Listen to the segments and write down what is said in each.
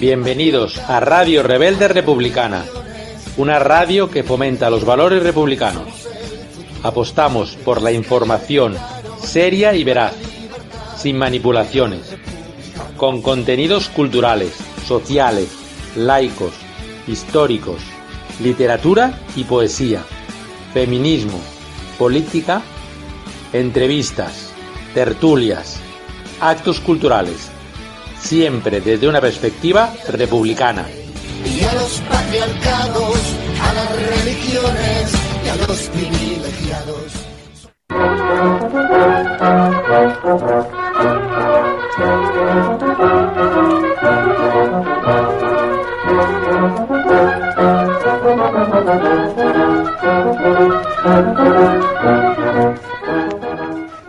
Bienvenidos a Radio Rebelde Republicana, una radio que fomenta los valores republicanos. Apostamos por la información seria y veraz, sin manipulaciones, con contenidos culturales, sociales, laicos, históricos, literatura y poesía, feminismo, política, entrevistas, tertulias, actos culturales, siempre desde una perspectiva republicana. Y a los patriarcados, a las religiones y a los privilegiados.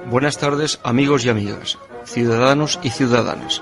Buenas tardes amigos y amigas, ciudadanos y ciudadanas.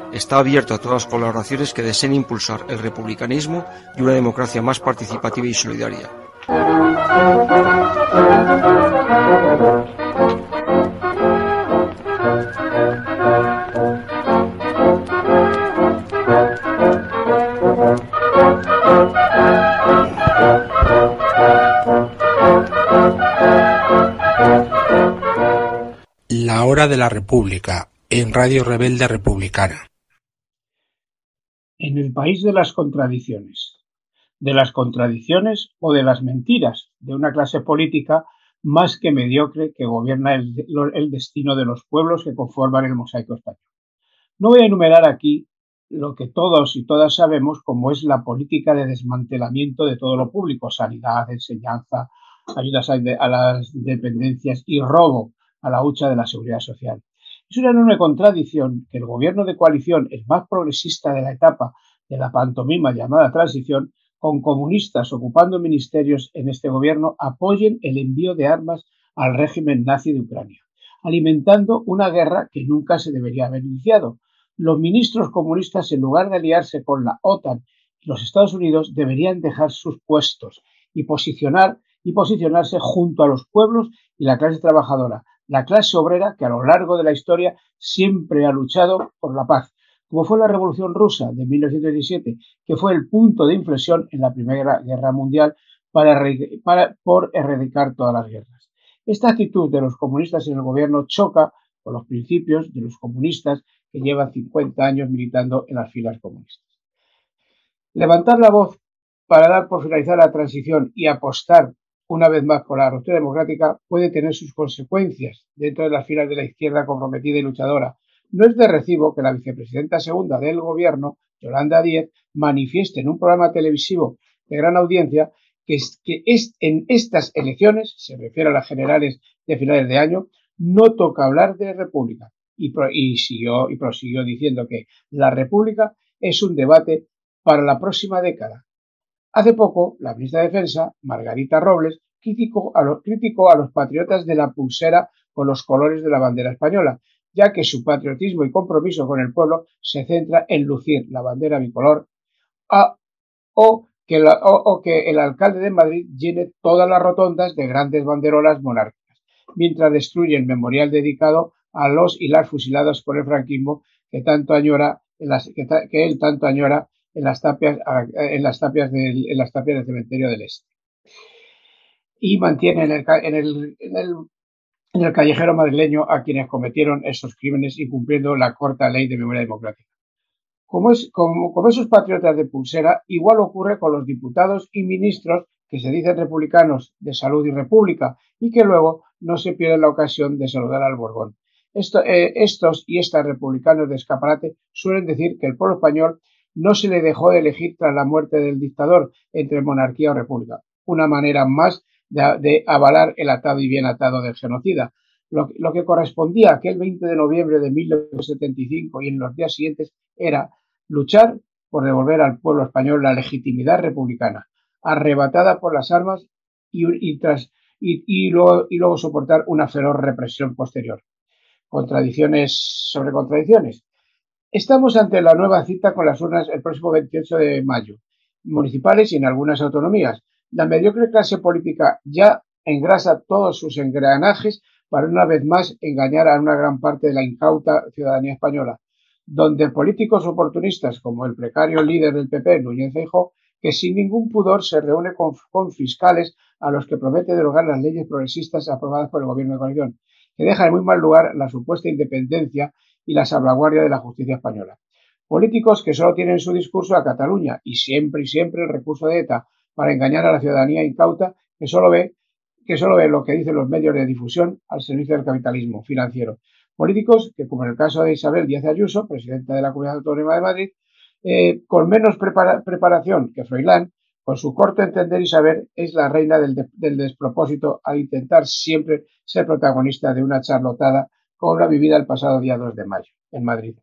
está abierto a todas las colaboraciones que deseen impulsar el republicanismo y una democracia más participativa y solidaria. La hora de la República en Radio Rebelde Republicana. En el país de las contradicciones, de las contradicciones o de las mentiras de una clase política más que mediocre que gobierna el, destino de los pueblos que conforman el mosaico español. No voy a enumerar aquí lo que todos y todas sabemos como es la política de desmantelamiento de todo lo público, sanidad, enseñanza, ayudas a, a las dependencias y robo a la hucha de la seguridad social. Es una enorme contradicción que el gobierno de coalición, el más progresista de la etapa de la pantomima llamada transición, con comunistas ocupando ministerios en este gobierno, apoyen el envío de armas al régimen nazi de Ucrania, alimentando una guerra que nunca se debería haber iniciado. Los ministros comunistas, en lugar de aliarse con la OTAN y los Estados Unidos, deberían dejar sus puestos y posicionar y posicionarse junto a los pueblos y la clase trabajadora, la clase obrera que a lo largo de la historia siempre ha luchado por la paz, como fue la Revolución Rusa de 1917, que fue el punto de inflexión en la Primera Guerra Mundial para, por erradicar todas las guerras. Esta actitud de los comunistas en el gobierno choca con los principios de los comunistas que llevan 50 años militando en las filas comunistas. Levantar la voz para dar por finalizar la transición y apostar una vez más por la ruptura democrática, puede tener sus consecuencias dentro de las filas de la izquierda comprometida y luchadora. No es de recibo que la vicepresidenta segunda del gobierno, Yolanda Díez, manifieste en un programa televisivo de gran audiencia que, es, que es, en estas elecciones, se refiere a las generales de finales de año, no toca hablar de república. Y, y, siguió, y prosiguió diciendo que la república es un debate para la próxima década, Hace poco, la ministra de Defensa, Margarita Robles, criticó a, los, a los patriotas de la pulsera con los colores de la bandera española, ya que su patriotismo y compromiso con el pueblo se centra en lucir la bandera bicolor a, o, que el alcalde de Madrid llene todas las rotondas de grandes banderolas monárquicas, mientras destruye el memorial dedicado a los y las fusilados por el franquismo que tanto añora, que él tanto añora en las tapias, en las tapias, del, en las tapias del cementerio del Este. Y mantiene en el, en, el, en, el, callejero madrileño a quienes cometieron esos crímenes incumpliendo la corta ley de memoria democrática. Como, es, como, como esos patriotas de pulsera, igual ocurre con los diputados y ministros que se dicen republicanos de salud y república y que luego no se pierden la ocasión de saludar al Borbón. Esto, eh, estos y estas republicanos de escaparate suelen decir que el pueblo español no se le dejó de elegir tras la muerte del dictador entre monarquía o república. Una manera más de, avalar el atado y bien atado del genocida. Lo, que correspondía aquel 20 de noviembre de 1975 y en los días siguientes era luchar por devolver al pueblo español la legitimidad republicana, arrebatada por las armas y, y luego soportar una feroz represión posterior. Contradicciones sobre contradicciones. Estamos ante la nueva cita con las urnas el próximo 28 de mayo, municipales y en algunas autonomías. La mediocre clase política ya engrasa todos sus engranajes para una vez más engañar a una gran parte de la incauta ciudadanía española, donde políticos oportunistas como el precario líder del PP, Núñez Feijóo, que sin ningún pudor se reúne con, fiscales a los que promete derogar las leyes progresistas aprobadas por el gobierno de coalición, que deja en muy mal lugar la supuesta independencia y la salvaguardia de la justicia española. Políticos que solo tienen su discurso a Cataluña y siempre y siempre el recurso de ETA para engañar a la ciudadanía incauta que solo ve que solo ve lo que dicen los medios de difusión al servicio del capitalismo financiero. Políticos que, como en el caso de Isabel Díaz Ayuso, presidenta de la Comunidad Autónoma de Madrid, eh, con menos preparación que Froilán, con su corto entender y saber, es la reina del, del, despropósito al intentar siempre ser protagonista de una charlotada vivida el pasado día 2 de mayo en Madrid.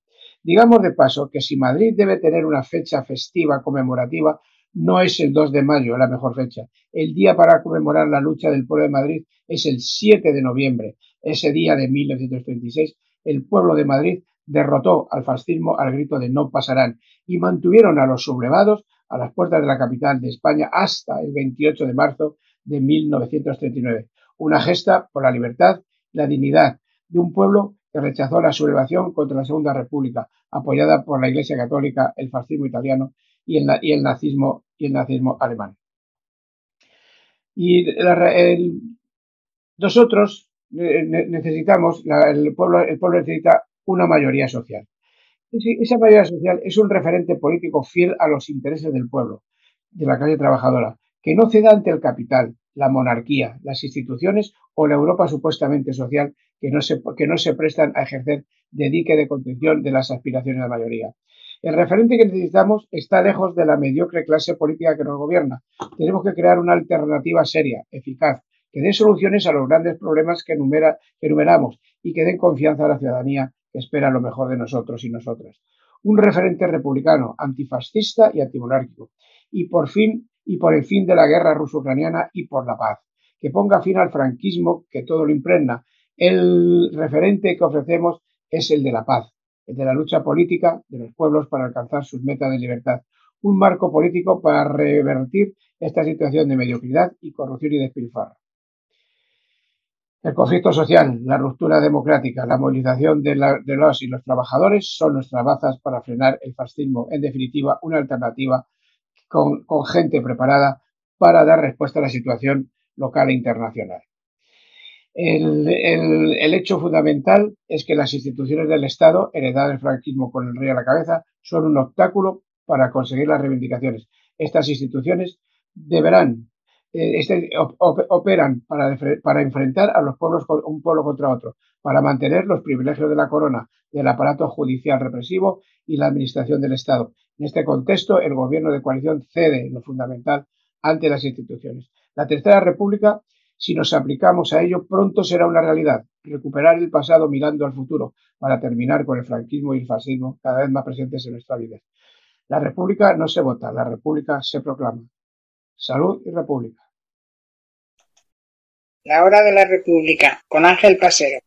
Digamos de paso que si Madrid debe tener una fecha festiva conmemorativa, no es el 2 de mayo la mejor fecha. El día para conmemorar la lucha del pueblo de Madrid es el 7 de noviembre. Ese día de 1936, el pueblo de Madrid derrotó al fascismo al grito de no pasarán y mantuvieron a los sublevados a las puertas de la capital de España hasta el 28 de marzo de 1939. Una gesta por la libertad la dignidad de un pueblo que rechazó la sublevación contra la Segunda República, apoyada por la Iglesia Católica, el fascismo italiano y el, nazismo, y el nazismo alemán. Y nosotros necesitamos, el, pueblo, el pueblo necesita una mayoría social. Esa mayoría social es un referente político fiel a los intereses del pueblo, de la clase trabajadora, que no ceda ante el capital, la monarquía, las instituciones o la Europa supuestamente social que no se, que no se prestan a ejercer de dique de contención de las aspiraciones de la mayoría. El referente que necesitamos está lejos de la mediocre clase política que nos gobierna. Tenemos que crear una alternativa seria, eficaz, que dé soluciones a los grandes problemas que, enumeramos y que den confianza a la ciudadanía que espera lo mejor de nosotros y nosotras. Un referente republicano, antifascista y antimonárquico. Y por fin, y por el fin de la guerra ruso-ucraniana y por la paz. Que ponga fin al franquismo que todo lo impregna. El referente que ofrecemos es el de la paz, de la lucha política de los pueblos para alcanzar sus metas de libertad. Un marco político para revertir esta situación de mediocridad y corrupción y despilfarro. El conflicto social, la ruptura democrática, la movilización de, los y los trabajadores son nuestras bazas para frenar el fascismo. En definitiva, una alternativa con gente preparada para dar respuesta a la situación local e internacional. El, hecho fundamental es que las instituciones del Estado, heredadas del franquismo con el rey a la cabeza, son un obstáculo para conseguir las reivindicaciones. Estas instituciones deberán, eh, este, operan para, para, enfrentar a los pueblos un pueblo contra otro, para mantener los privilegios de la corona, del aparato judicial represivo y la administración del Estado. En este contexto, el gobierno de coalición cede lo fundamental ante las instituciones. La Tercera República si nos aplicamos a ello, pronto será una realidad. Recuperar el pasado mirando al futuro para terminar con el franquismo y el fascismo cada vez más presentes en nuestra vida. La República no se vota, la República se proclama. Salud y República. La hora de la República, con Ángel Pasero.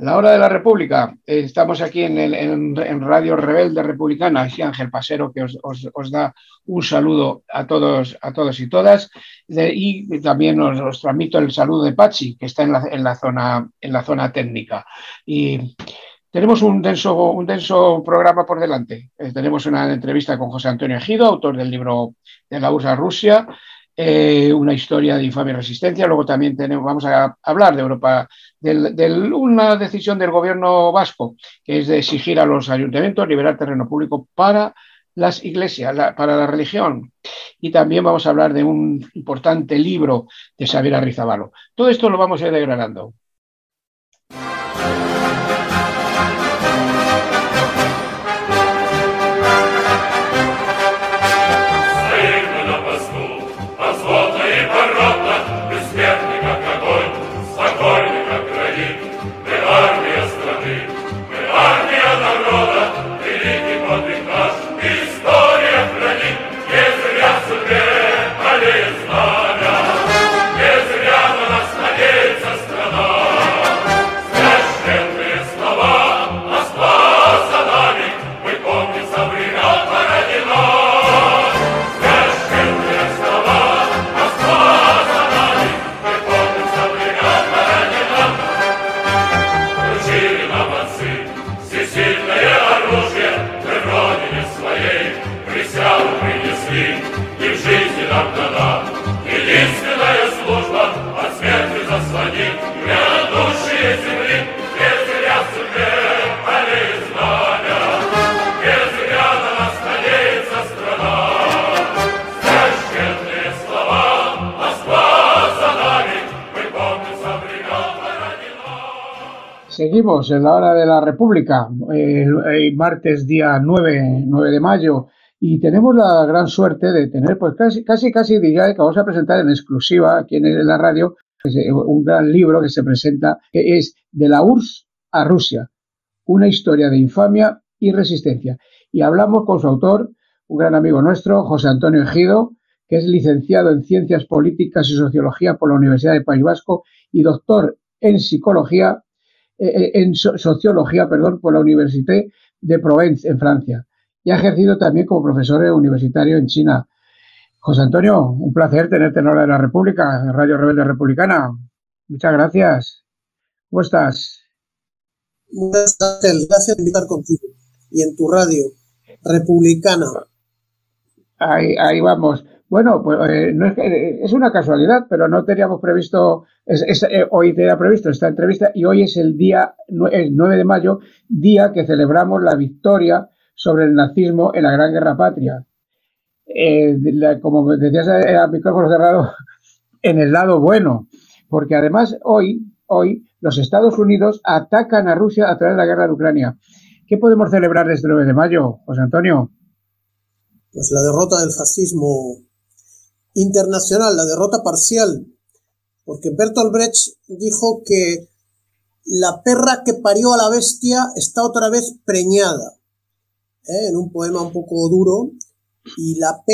La hora de la República. Eh, estamos aquí en, Radio Rebelde Republicana. Aquí Ángel Pasero que os, da un saludo a todos, a todos y todas. y también os, transmito el saludo de Pachi, que está en la, en la, zona, en la zona técnica. Y tenemos un denso, un denso programa por delante. Eh, tenemos una entrevista con José Antonio Ejido, autor del libro de la USA Rusia. Eh, una historia de infame resistencia. Luego también tenemos, vamos a hablar de Europa, de, una decisión del gobierno vasco, que es de exigir a los ayuntamientos liberar terreno público para las iglesias, para la religión. Y también vamos a hablar de un importante libro de Xavier Arrizabalo. Todo esto lo vamos a ir degradando. En la hora de la República, el, martes día 9, 9 de mayo, y tenemos la gran suerte de tener, pues casi, casi, casi diría que vamos a presentar en exclusiva aquí en la radio un gran libro que se presenta, que es De la URSS a Rusia, una historia de infamia y resistencia. Y hablamos con su autor, un gran amigo nuestro, José Antonio Ejido, que es licenciado en Ciencias Políticas y Sociología por la Universidad del País Vasco y doctor en Psicología, eh, eh, en Sociología, perdón, por la Université de Provence, en Francia. Y ha ejercido también como profesor universitario en China. José Antonio, un placer tenerte en Hora de la República, Radio Rebelde Republicana. Muchas gracias. ¿Cómo estás? Muchas gracias, gracias por invitar contigo y en tu radio republicana. Ahí, ahí vamos. Bueno, pues eh, no es, que, es una casualidad, pero no teníamos previsto, eh, hoy tenía previsto esta entrevista y hoy es el día, el 9 de mayo, día que celebramos la victoria sobre el nazismo en la Gran Guerra Patria eh, como decías eh, a micrófono cerrado, en el lado bueno, porque además hoy, hoy los Estados Unidos atacan a Rusia a través de la guerra de Ucrania. ¿Qué podemos celebrar el 9 de mayo, José Antonio? Pues la derrota del fascismo internacional, la derrota parcial, porque Bertolt Brecht dijo que la perra que parió a la bestia está otra vez preñada, ¿eh? en un poema un poco duro, y la,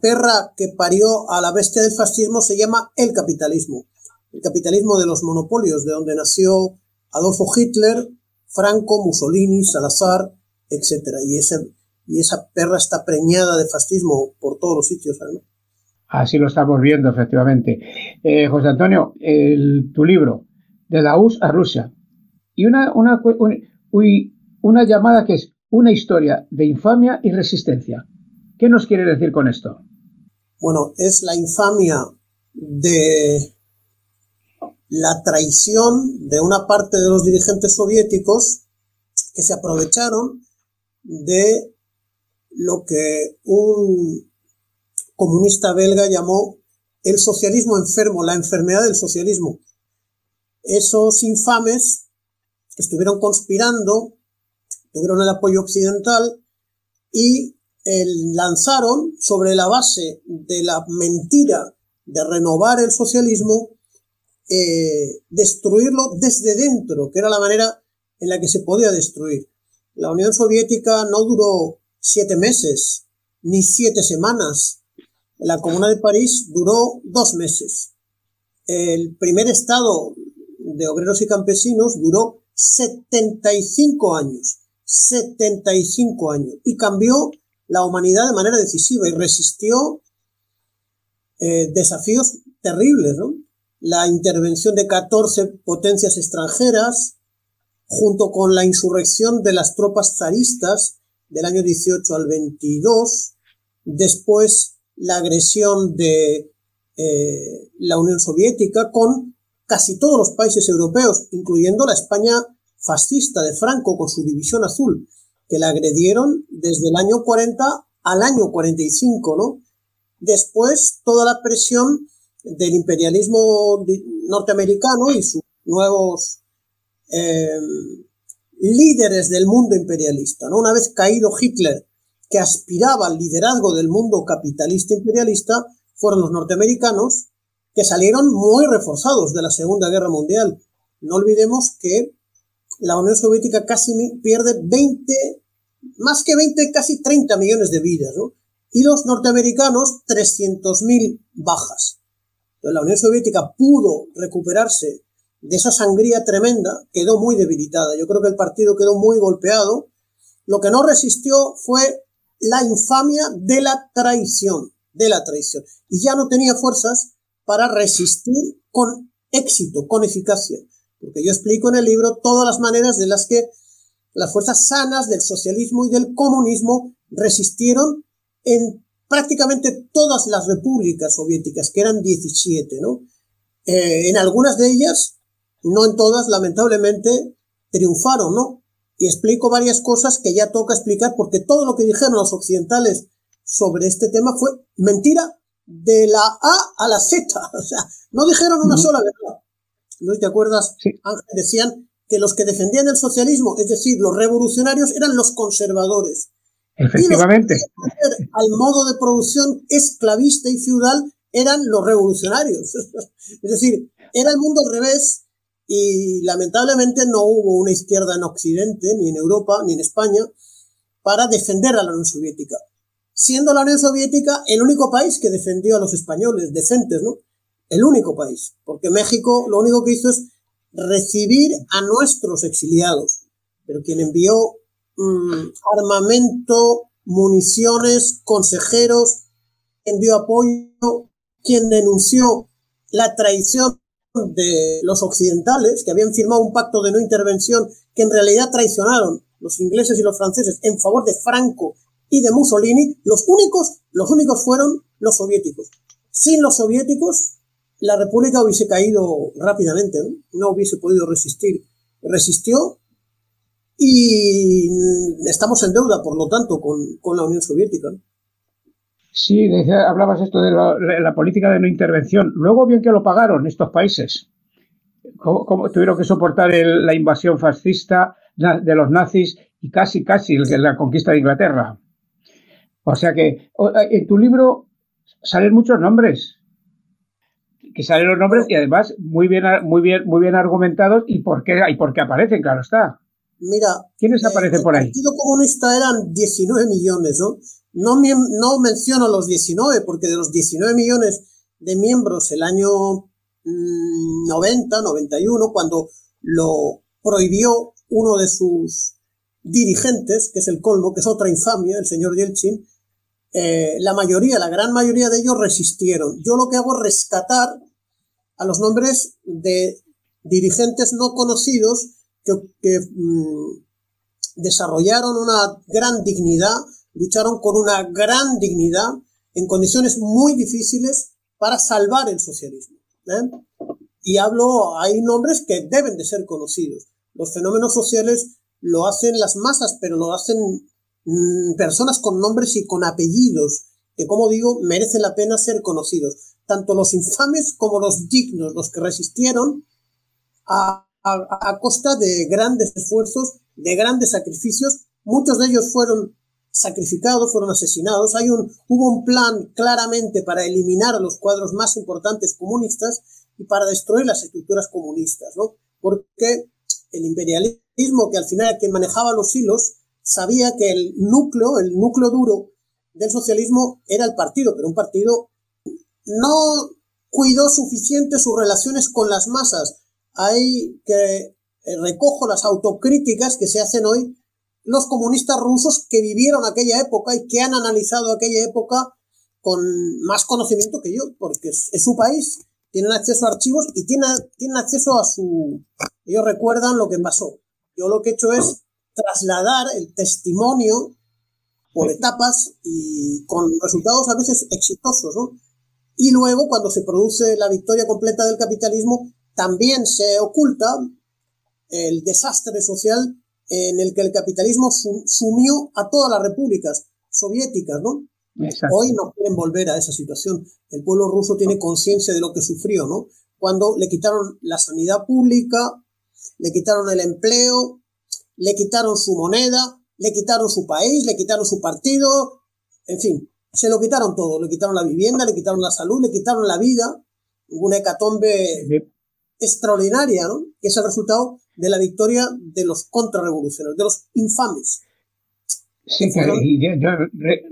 perra que parió a la bestia del fascismo se llama el capitalismo. El capitalismo de los monopolios, de donde nació Adolfo Hitler, Franco, Mussolini, Salazar, etc. Y, y esa perra está preñada de fascismo por todos los sitios. Así lo estamos viendo, efectivamente. Eh, José Antonio, tu libro, De la US a Rusia, y una, una, una llamada que es una historia de infamia y resistencia. ¿Qué nos quiere decir con esto? Bueno, es la infamia de la traición de una parte de los dirigentes soviéticos que se aprovecharon de lo que un comunista belga llamó el socialismo enfermo, la enfermedad del socialismo. Esos infames estuvieron conspirando, tuvieron el apoyo occidental y lanzaron sobre la base de la mentira de renovar el socialismo, eh, destruirlo desde dentro, que era la manera en la que se podía destruir. La Unión Soviética no duró siete meses, ni siete semanas. La Comuna de París duró dos meses. El primer Estado de obreros y campesinos duró 75 años. 75 años. Y cambió la humanidad de manera decisiva y resistió eh, desafíos terribles, ¿no? La intervención de 14 potencias extranjeras, junto con la insurrección de las tropas zaristas del año 18 al 22, después la agresión de eh, la Unión Soviética con casi todos los países europeos, incluyendo la España fascista de Franco con su división azul, que la agredieron desde el año 40 al año 45, ¿no? Después, toda la presión del imperialismo norteamericano y sus nuevos eh, líderes del mundo imperialista, ¿no? Una vez caído Hitler, que aspiraba al liderazgo del mundo capitalista imperialista, fueron los norteamericanos, que salieron muy reforzados de la Segunda Guerra Mundial. No olvidemos que la Unión Soviética casi pierde 20, más que 20, casi 30 millones de vidas, ¿no? Y los norteamericanos 300.000 bajas. La Unión Soviética pudo recuperarse de esa sangría tremenda, quedó muy debilitada. Yo creo que el partido quedó muy golpeado. Lo que no resistió fue la infamia de la traición, de la traición. Y ya no tenía fuerzas para resistir con éxito, con eficacia. Porque yo explico en el libro todas las maneras de las que las fuerzas sanas del socialismo y del comunismo resistieron en prácticamente todas las repúblicas soviéticas, que eran 17, ¿no? Eh, en algunas de ellas, no en todas, lamentablemente, triunfaron, ¿no? Y explico varias cosas que ya toca explicar porque todo lo que dijeron los occidentales sobre este tema fue mentira de la A a la Z. O sea, no dijeron una sola verdad. ¿no te acuerdas? Ángel, decían que los que defendían el socialismo, es decir, los revolucionarios, eran los conservadores. Efectivamente. Y los que al modo de producción esclavista y feudal eran los revolucionarios. es decir, era el mundo al revés y lamentablemente no hubo una izquierda en Occidente, ni en Europa, ni en España, para defender a la Unión Soviética. Siendo la Unión Soviética el único país que defendió a los españoles decentes, ¿no? El único país. Porque México lo único que hizo es recibir a nuestros exiliados. Pero quien envió mm, armamento, municiones, consejeros, envió apoyo, quien denunció la traición de los occidentales, que habían firmado un pacto de no intervención, que en realidad traicionaron los ingleses y los franceses en favor de Franco y de Mussolini, los únicos, los únicos fueron los soviéticos. Sin los soviéticos, la República hubiese caído rápidamente, ¿no? hubiese podido resistir. Resistió y estamos en deuda, por lo tanto, con, con la Unión Soviética. Sí, hablabas esto de la, política de no intervención. Luego bien que lo pagaron estos países. ¿Cómo, tuvieron que soportar la invasión fascista de los nazis y casi, casi la conquista de Inglaterra? O sea que en tu libro salen muchos nombres. Que salen los nombres y además muy bien, muy bien, muy bien argumentados y por qué, y por qué aparecen, claro está. Mira, ¿quiénes eh, aparecen por ahí? El Partido Comunista eran 19 millones, ¿no? No, no menciono los 19, porque de los 19 millones de miembros el año 90, mm, 91, cuando lo prohibió uno de sus dirigentes, que es el colmo, que es otra infamia, el señor Yeltsin, eh, la mayoría, la gran mayoría de ellos resistieron. Yo lo que hago es rescatar a los nombres de dirigentes no conocidos que, mm, desarrollaron una gran dignidad, lucharon con una gran dignidad en condiciones muy difíciles para salvar el socialismo. ¿eh? Y hablo, hay nombres que deben de ser conocidos. Los fenómenos sociales lo hacen las masas, pero lo hacen mm, personas con nombres y con apellidos, que como digo, merecen la pena ser conocidos. Tanto los infames como los dignos, los que resistieron a, a, costa de grandes esfuerzos, de grandes sacrificios. Muchos de ellos fueron sacrificados, fueron asesinados. Hay un, hubo un plan claramente para eliminar los cuadros más importantes comunistas y para destruir las estructuras comunistas, ¿no? Porque el imperialismo, que al final quien manejaba los hilos, sabía que el núcleo, el núcleo duro del socialismo era el partido, pero un partido no cuidó suficiente sus relaciones con las masas, hay que eh, recojo las autocríticas que se hacen hoy los comunistas rusos que vivieron aquella época y que han analizado aquella época con más conocimiento que yo, porque es, su país, tienen acceso a archivos y tienen, tienen acceso a su... Ellos recuerdan lo que pasó. Yo lo que he hecho es trasladar el testimonio por etapas y con resultados a veces exitosos, ¿no? Y luego, cuando se produce la victoria completa del capitalismo, también se oculta el desastre social en el que el capitalismo sumió a todas las repúblicas soviéticas, ¿no? Hoy no quieren volver a esa situación. El pueblo ruso tiene conciencia de lo que sufrió, ¿no? Cuando le quitaron la sanidad pública, le quitaron el empleo, le quitaron su moneda, le quitaron su país, le quitaron su partido, en fin, se lo quitaron todo. Le quitaron la vivienda, le quitaron la salud, le quitaron la vida. Hubo una hecatombe extraordinaria, ¿no? Que es el resultado de la victoria de los contrarrevolucionarios, de los infames. Sí, que, yo,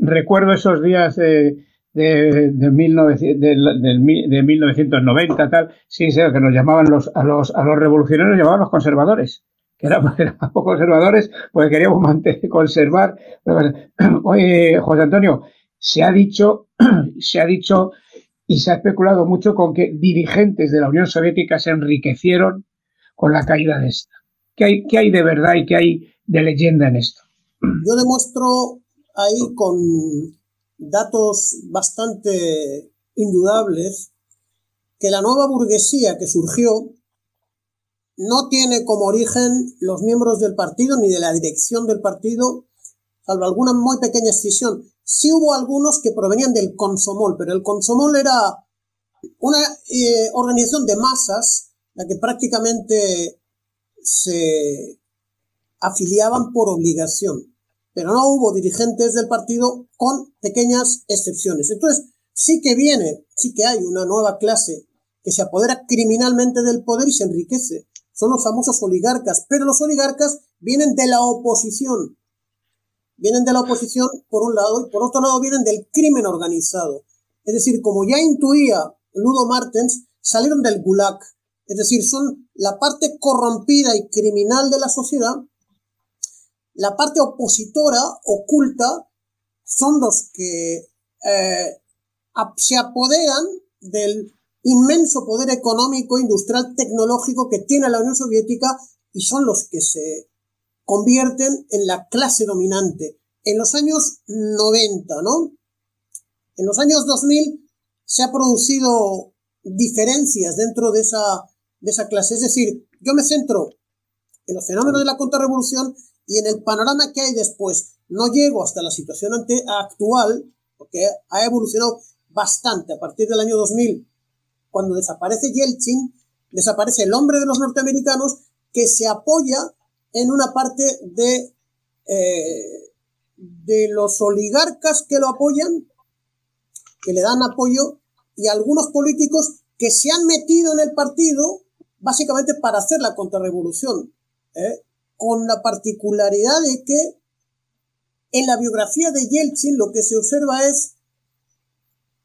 recuerdo esos días de, de, de, 1990, tal, sí, sí, que nos llamaban los, a los, a los revolucionarios, llamaban los conservadores, que éramos, éramos conservadores, porque queríamos mantener, conservar. Oye, José Antonio, se ha dicho, se ha dicho y se ha especulado mucho con que dirigentes de la Unión Soviética se enriquecieron con la caída de esta. ¿Qué hay, de verdad y qué hay de leyenda en esto? Yo demuestro ahí con datos bastante indudables que la nueva burguesía que surgió no tiene como origen los miembros del partido ni de la dirección del partido, salvo alguna muy pequeña escisión, Sí hubo algunos que provenían del Consomol, pero el Consomol era una eh, organización de masas, la que prácticamente se afiliaban por obligación, pero no hubo dirigentes del partido con pequeñas excepciones. Entonces, sí que viene, sí que hay una nueva clase que se apodera criminalmente del poder y se enriquece. Son los famosos oligarcas, pero los oligarcas vienen de la oposición. Vienen de la oposición por un lado y por otro lado vienen del crimen organizado. Es decir, como ya intuía Ludo Martens, salieron del gulag. Es decir, son la parte corrompida y criminal de la sociedad. La parte opositora, oculta, son los que eh, se apoderan del inmenso poder económico, industrial, tecnológico que tiene la Unión Soviética y son los que se convierten en la clase dominante. En los años 90, ¿no? En los años 2000 se ha producido diferencias dentro de esa, de esa clase. Es decir, yo me centro en los fenómenos de la contrarrevolución y en el panorama que hay después. No llego hasta la situación actual, porque ha evolucionado bastante a partir del año 2000, cuando desaparece Yeltsin, desaparece el hombre de los norteamericanos que se apoya en una parte de, eh, de los oligarcas que lo apoyan, que le dan apoyo, y algunos políticos que se han metido en el partido básicamente para hacer la contrarrevolución, ¿eh? con la particularidad de que en la biografía de Yeltsin lo que se observa es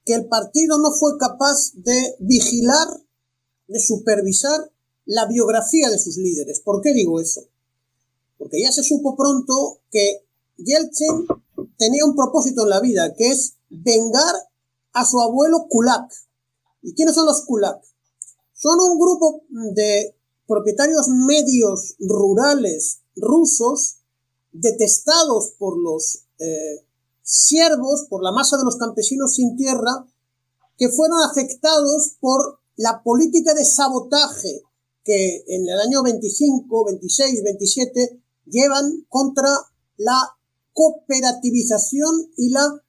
que el partido no fue capaz de vigilar, de supervisar la biografía de sus líderes. ¿Por qué digo eso? Porque ya se supo pronto que Yeltsin tenía un propósito en la vida, que es vengar a su abuelo Kulak. ¿Y quiénes son los Kulak? Son un grupo de propietarios medios rurales rusos detestados por los eh, siervos por la masa de los campesinos sin tierra que fueron afectados por la política de sabotaje que en el año 25, 26, 27 llevan contra la cooperativización y la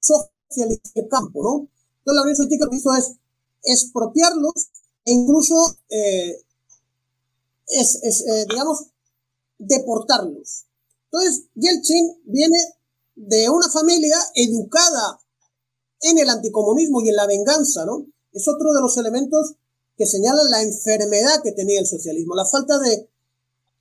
socialización del campo, ¿no? Entonces la Unión Soviética lo que hizo es expropiarlos e incluso, eh, es, eh, digamos, deportarlos. Entonces, Yeltsin viene de una familia educada en el anticomunismo y en la venganza, ¿no? Es otro de los elementos que señalan la enfermedad que tenía el socialismo, la falta de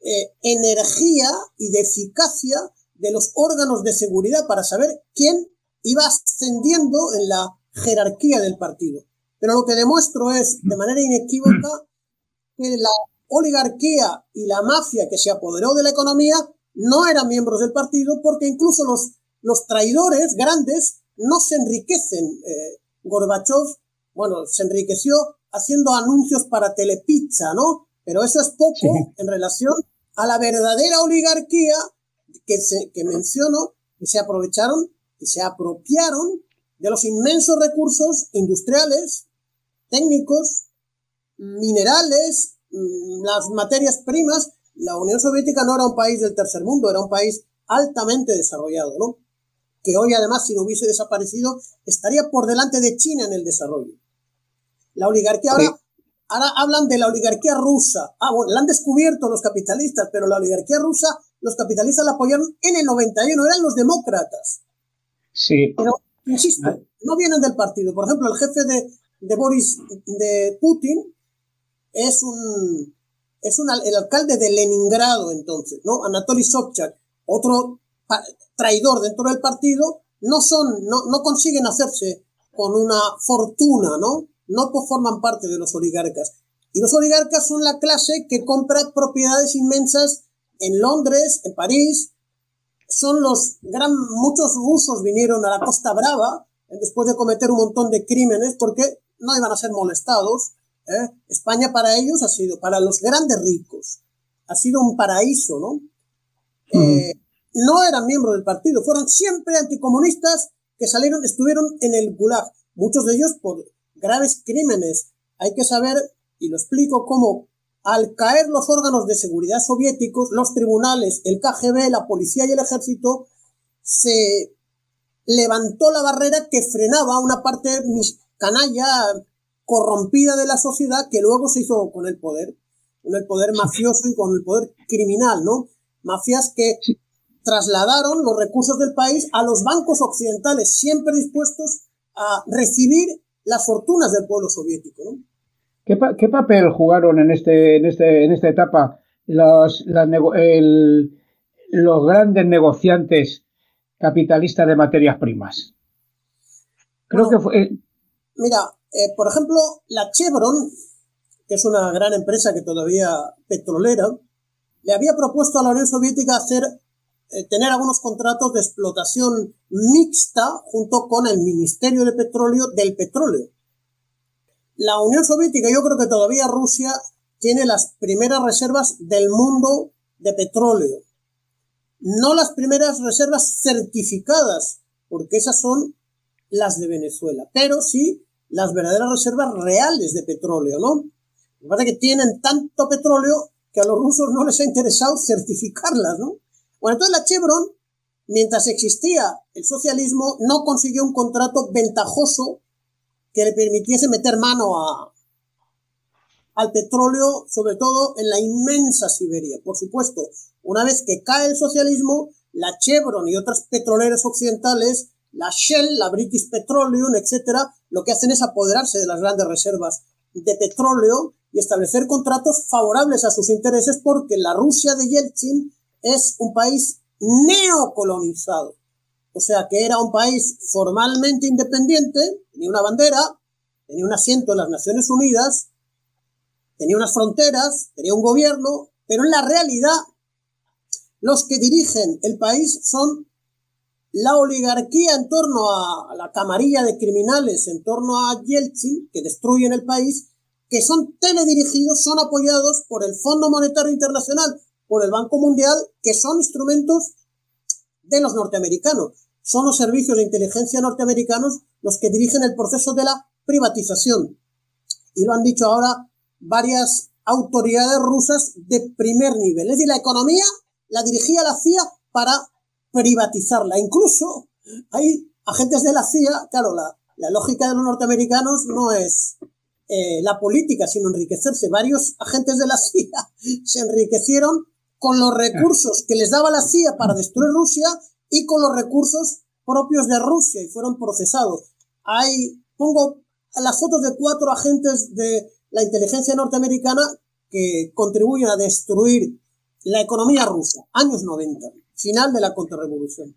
eh, energía y de eficacia de los órganos de seguridad para saber quién iba ascendiendo en la jerarquía del partido. Pero lo que demuestro es, de manera inequívoca, que la oligarquía y la mafia que se apoderó de la economía no eran miembros del partido porque incluso los los traidores grandes no se enriquecen. Eh, Gorbachev, bueno, se enriqueció haciendo anuncios para Telepizza, ¿no? Pero eso es poco en relación a la verdadera oligarquía que, se, que menciono, que se aprovecharon y se apropiaron de los inmensos recursos industriales, técnicos, minerales, mm, las materias primas. La Unión Soviética no era un país del tercer mundo, era un país altamente desarrollado, ¿no? que hoy además si no hubiese desaparecido estaría por delante de China en el desarrollo. La oligarquía ahora, ahora hablan de la oligarquía rusa. Ah, bueno, la han descubierto los capitalistas, pero la oligarquía rusa, los capitalistas la apoyaron en el 91, eran los demócratas. Sí. Pero, insisto, ah. no vienen del partido. Por ejemplo, el jefe de, de Boris, de Putin, es un, es un, el alcalde de Leningrado entonces, ¿no? Anatoly Sobchak, otro traidor dentro del partido, no son, no, no consiguen hacerse con una fortuna, ¿no? No forman parte de los oligarcas. Y los oligarcas son la clase que compra propiedades inmensas en Londres, en París. Son los gran, muchos rusos vinieron a la Costa Brava eh, después de cometer un montón de crímenes porque no iban a ser molestados. ¿eh? España para ellos ha sido, para los grandes ricos, ha sido un paraíso, ¿no? Eh, no eran miembros del partido, fueron siempre anticomunistas que salieron, estuvieron en el Gulag, muchos de ellos por graves crímenes. Hay que saber, y lo explico, cómo al caer los órganos de seguridad soviéticos, los tribunales, el KGB, la policía y el ejército, se levantó la barrera que frenaba una parte canalla corrompida de la sociedad que luego se hizo con el poder. con el poder mafioso y con el poder criminal, ¿no? Mafias que trasladaron los recursos del país a los bancos occidentales, siempre dispuestos a recibir las fortunas del pueblo soviético, ¿no? ¿Qué, qué papel jugaron en, este, en, este, en esta etapa los, el, los grandes negociantes capitalistas de materias primas? Creo que fue. Mira, eh, por ejemplo, la Chevron, que es una gran empresa que todavía petrolera, le había propuesto a la Unión Soviética hacer eh, tener algunos contratos de explotación mixta junto con el Ministerio de Petróleo del petróleo. La Unión Soviética, yo creo que todavía Rusia tiene las primeras reservas del mundo de petróleo. No las primeras reservas certificadas, porque esas son las de Venezuela, pero sí las verdaderas reservas reales de petróleo, ¿no? Me parece que tienen tanto petróleo que a los rusos no les ha interesado certificarlas, ¿no? Bueno, entonces la Chevron, mientras existía el socialismo, no consiguió un contrato ventajoso que le permitiese meter mano a, al petróleo, sobre todo en la inmensa Siberia. Por supuesto, una vez que cae el socialismo, la Chevron y otras petroleras occidentales, la Shell, la British Petroleum, etcétera, lo que hacen es apoderarse de las grandes reservas de petróleo y establecer contratos favorables a sus intereses porque la Rusia de Yeltsin es un país neocolonizado. O sea que era un país formalmente independiente, tenía una bandera, tenía un asiento en las Naciones Unidas, tenía unas fronteras, tenía un gobierno, pero en la realidad los que dirigen el país son la oligarquía en torno a, la camarilla de criminales, en torno a Yeltsin, que destruyen el país, que son teledirigidos, son apoyados por el Fondo Monetario Internacional, por el Banco Mundial, que son instrumentos de los norteamericanos. Son los servicios de inteligencia norteamericanos los que dirigen el proceso de la privatización. Y lo han dicho ahora varias autoridades rusas de primer nivel. Es decir, la economía la dirigía la CIA para privatizarla. Incluso hay agentes de la CIA, claro, la, lógica de los norteamericanos no es eh, la política, sino enriquecerse. Varios agentes de la CIA se enriquecieron con los recursos que les daba la CIA para destruir Rusia y con los recursos propios de Rusia y fueron procesados. Hay, pongo las fotos de cuatro agentes de la inteligencia norteamericana que contribuyen a destruir la economía rusa, años 90, final de la contrarrevolución.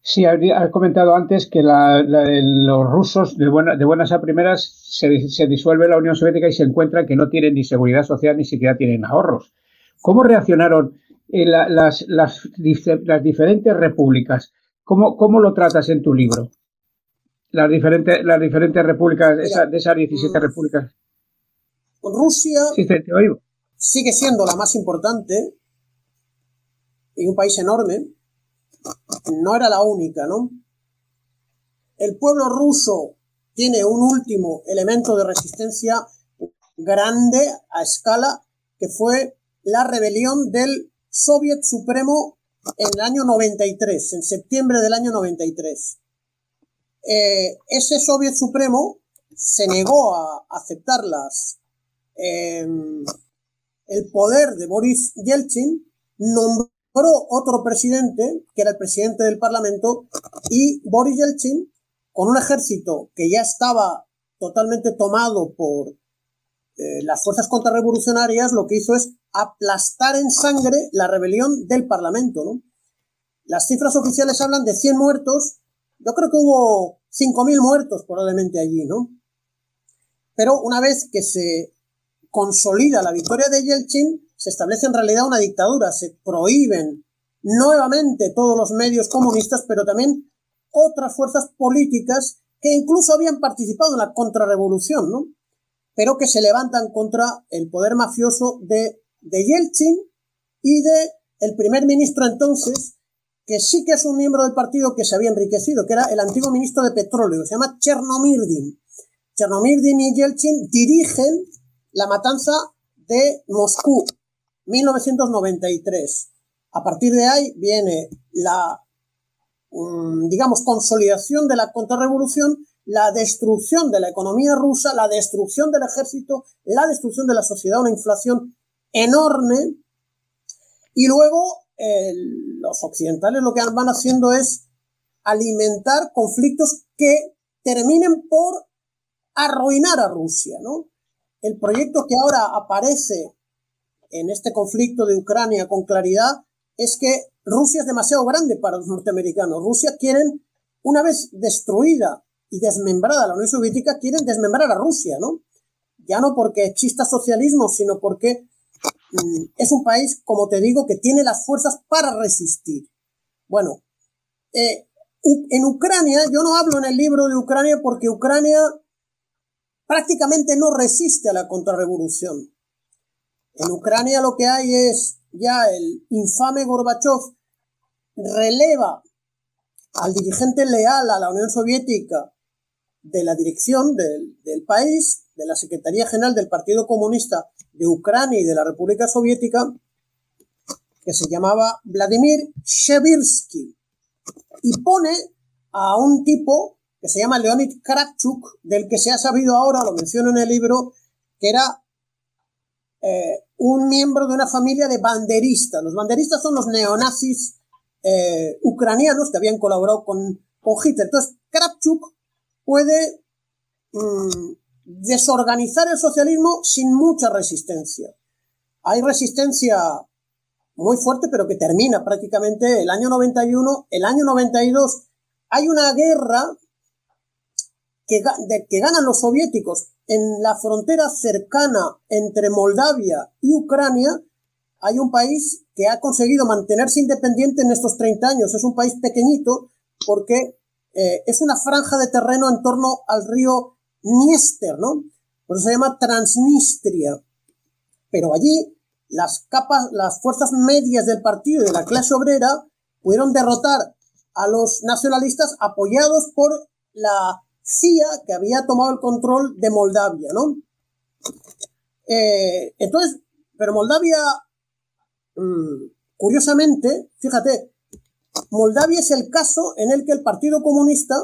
Sí, has comentado antes que los rusos, de, de, buenas a primeras, se, se, disuelve la Unión Soviética y se encuentran que no tienen ni seguridad social ni siquiera tienen ahorros. ¿Cómo reaccionaron eh, las, las, las, diferentes repúblicas? ¿Cómo, ¿Cómo, lo tratas en tu libro? Las diferentes, las diferentes repúblicas, de esas 17 mm, repúblicas. Rusia sigue siendo la más importante y un país enorme. No era la única, ¿no? El pueblo ruso tiene un último elemento de resistencia grande a escala que fue la rebelión del Soviet Supremo en el año 93, en septiembre del año 93. Eh, ese Soviet Supremo se negó a aceptar em, el poder de Boris Yeltsin, nombró otro presidente, que era el presidente del Parlamento, y Boris Yeltsin, con un ejército que ya estaba totalmente tomado por eh, las fuerzas contrarrevolucionarias, lo que hizo es aplastar en sangre la rebelión del Parlamento, ¿no? Las cifras oficiales hablan de 100 muertos, yo creo que hubo 5.000 muertos probablemente allí, ¿no? Pero una vez que se consolida la victoria de Yeltsin, se establece en realidad una dictadura, se prohíben nuevamente todos los medios comunistas, pero también otras fuerzas políticas que incluso habían participado en la contrarrevolución, ¿no? Pero que se levantan contra el poder mafioso de de Yeltsin y de el primer ministro entonces, que sí que es un miembro del partido que se había enriquecido, que era el antiguo ministro de petróleo, se llama Chernomyrdin. Chernomyrdin y Yeltsin dirigen la matanza de Moscú, 1993. A partir de ahí viene la, mm, digamos, consolidación de la contrarrevolución, la destrucción de la economía rusa, la destrucción del ejército, la destrucción de la sociedad, una inflación enorme. Y luego los occidentales lo que van haciendo es alimentar conflictos que terminen por arruinar a Rusia, ¿no? El proyecto que ahora aparece en este conflicto de Ucrania con claridad es que Rusia es demasiado grande para los norteamericanos. Rusia quieren, una vez destruida y desmembrada la Unión Soviética, quieren desmembrar a Rusia, ¿no? Ya no porque exista socialismo, sino porque mm, es un país, como te digo, que tiene las fuerzas para resistir. Bueno, eh, en Ucrania, yo no hablo en el libro de Ucrania porque Ucrania prácticamente no resiste a la contrarrevolución. En Ucrania lo que hay es ya el infame Gorbachev releva al dirigente leal a la Unión Soviética de la dirección del, país, de la Secretaría General del Partido Comunista de Ucrania y de la República Soviética, que se llamaba Vladimir Shevirsky, y pone a un tipo que se llama Leonid Kravchuk, del que se ha sabido ahora, lo menciono en el libro, que era eh, un miembro de una familia de banderistas. Los banderistas son los neonazis eh, ucranianos que habían colaborado con, con Hitler. Entonces, Kravchuk puede mm, desorganizar el socialismo sin mucha resistencia. Hay resistencia muy fuerte, pero que termina prácticamente el año 91, el año 92. Hay una guerra que, que ganan los soviéticos en la frontera cercana entre Moldavia y Ucrania. Hay un país que ha conseguido mantenerse independiente en estos 30 años. Es un país pequeñito porque eh, es una franja de terreno en torno al río Dniester, ¿no? Por eso se llama Transnistria. Pero allí las capas, las fuerzas medias del partido y de la clase obrera pudieron derrotar a los nacionalistas apoyados por la CIA que había tomado el control de Moldavia, ¿no? Eh, entonces, pero Moldavia, mm, curiosamente, fíjate, Moldavia es el caso en el que el Partido Comunista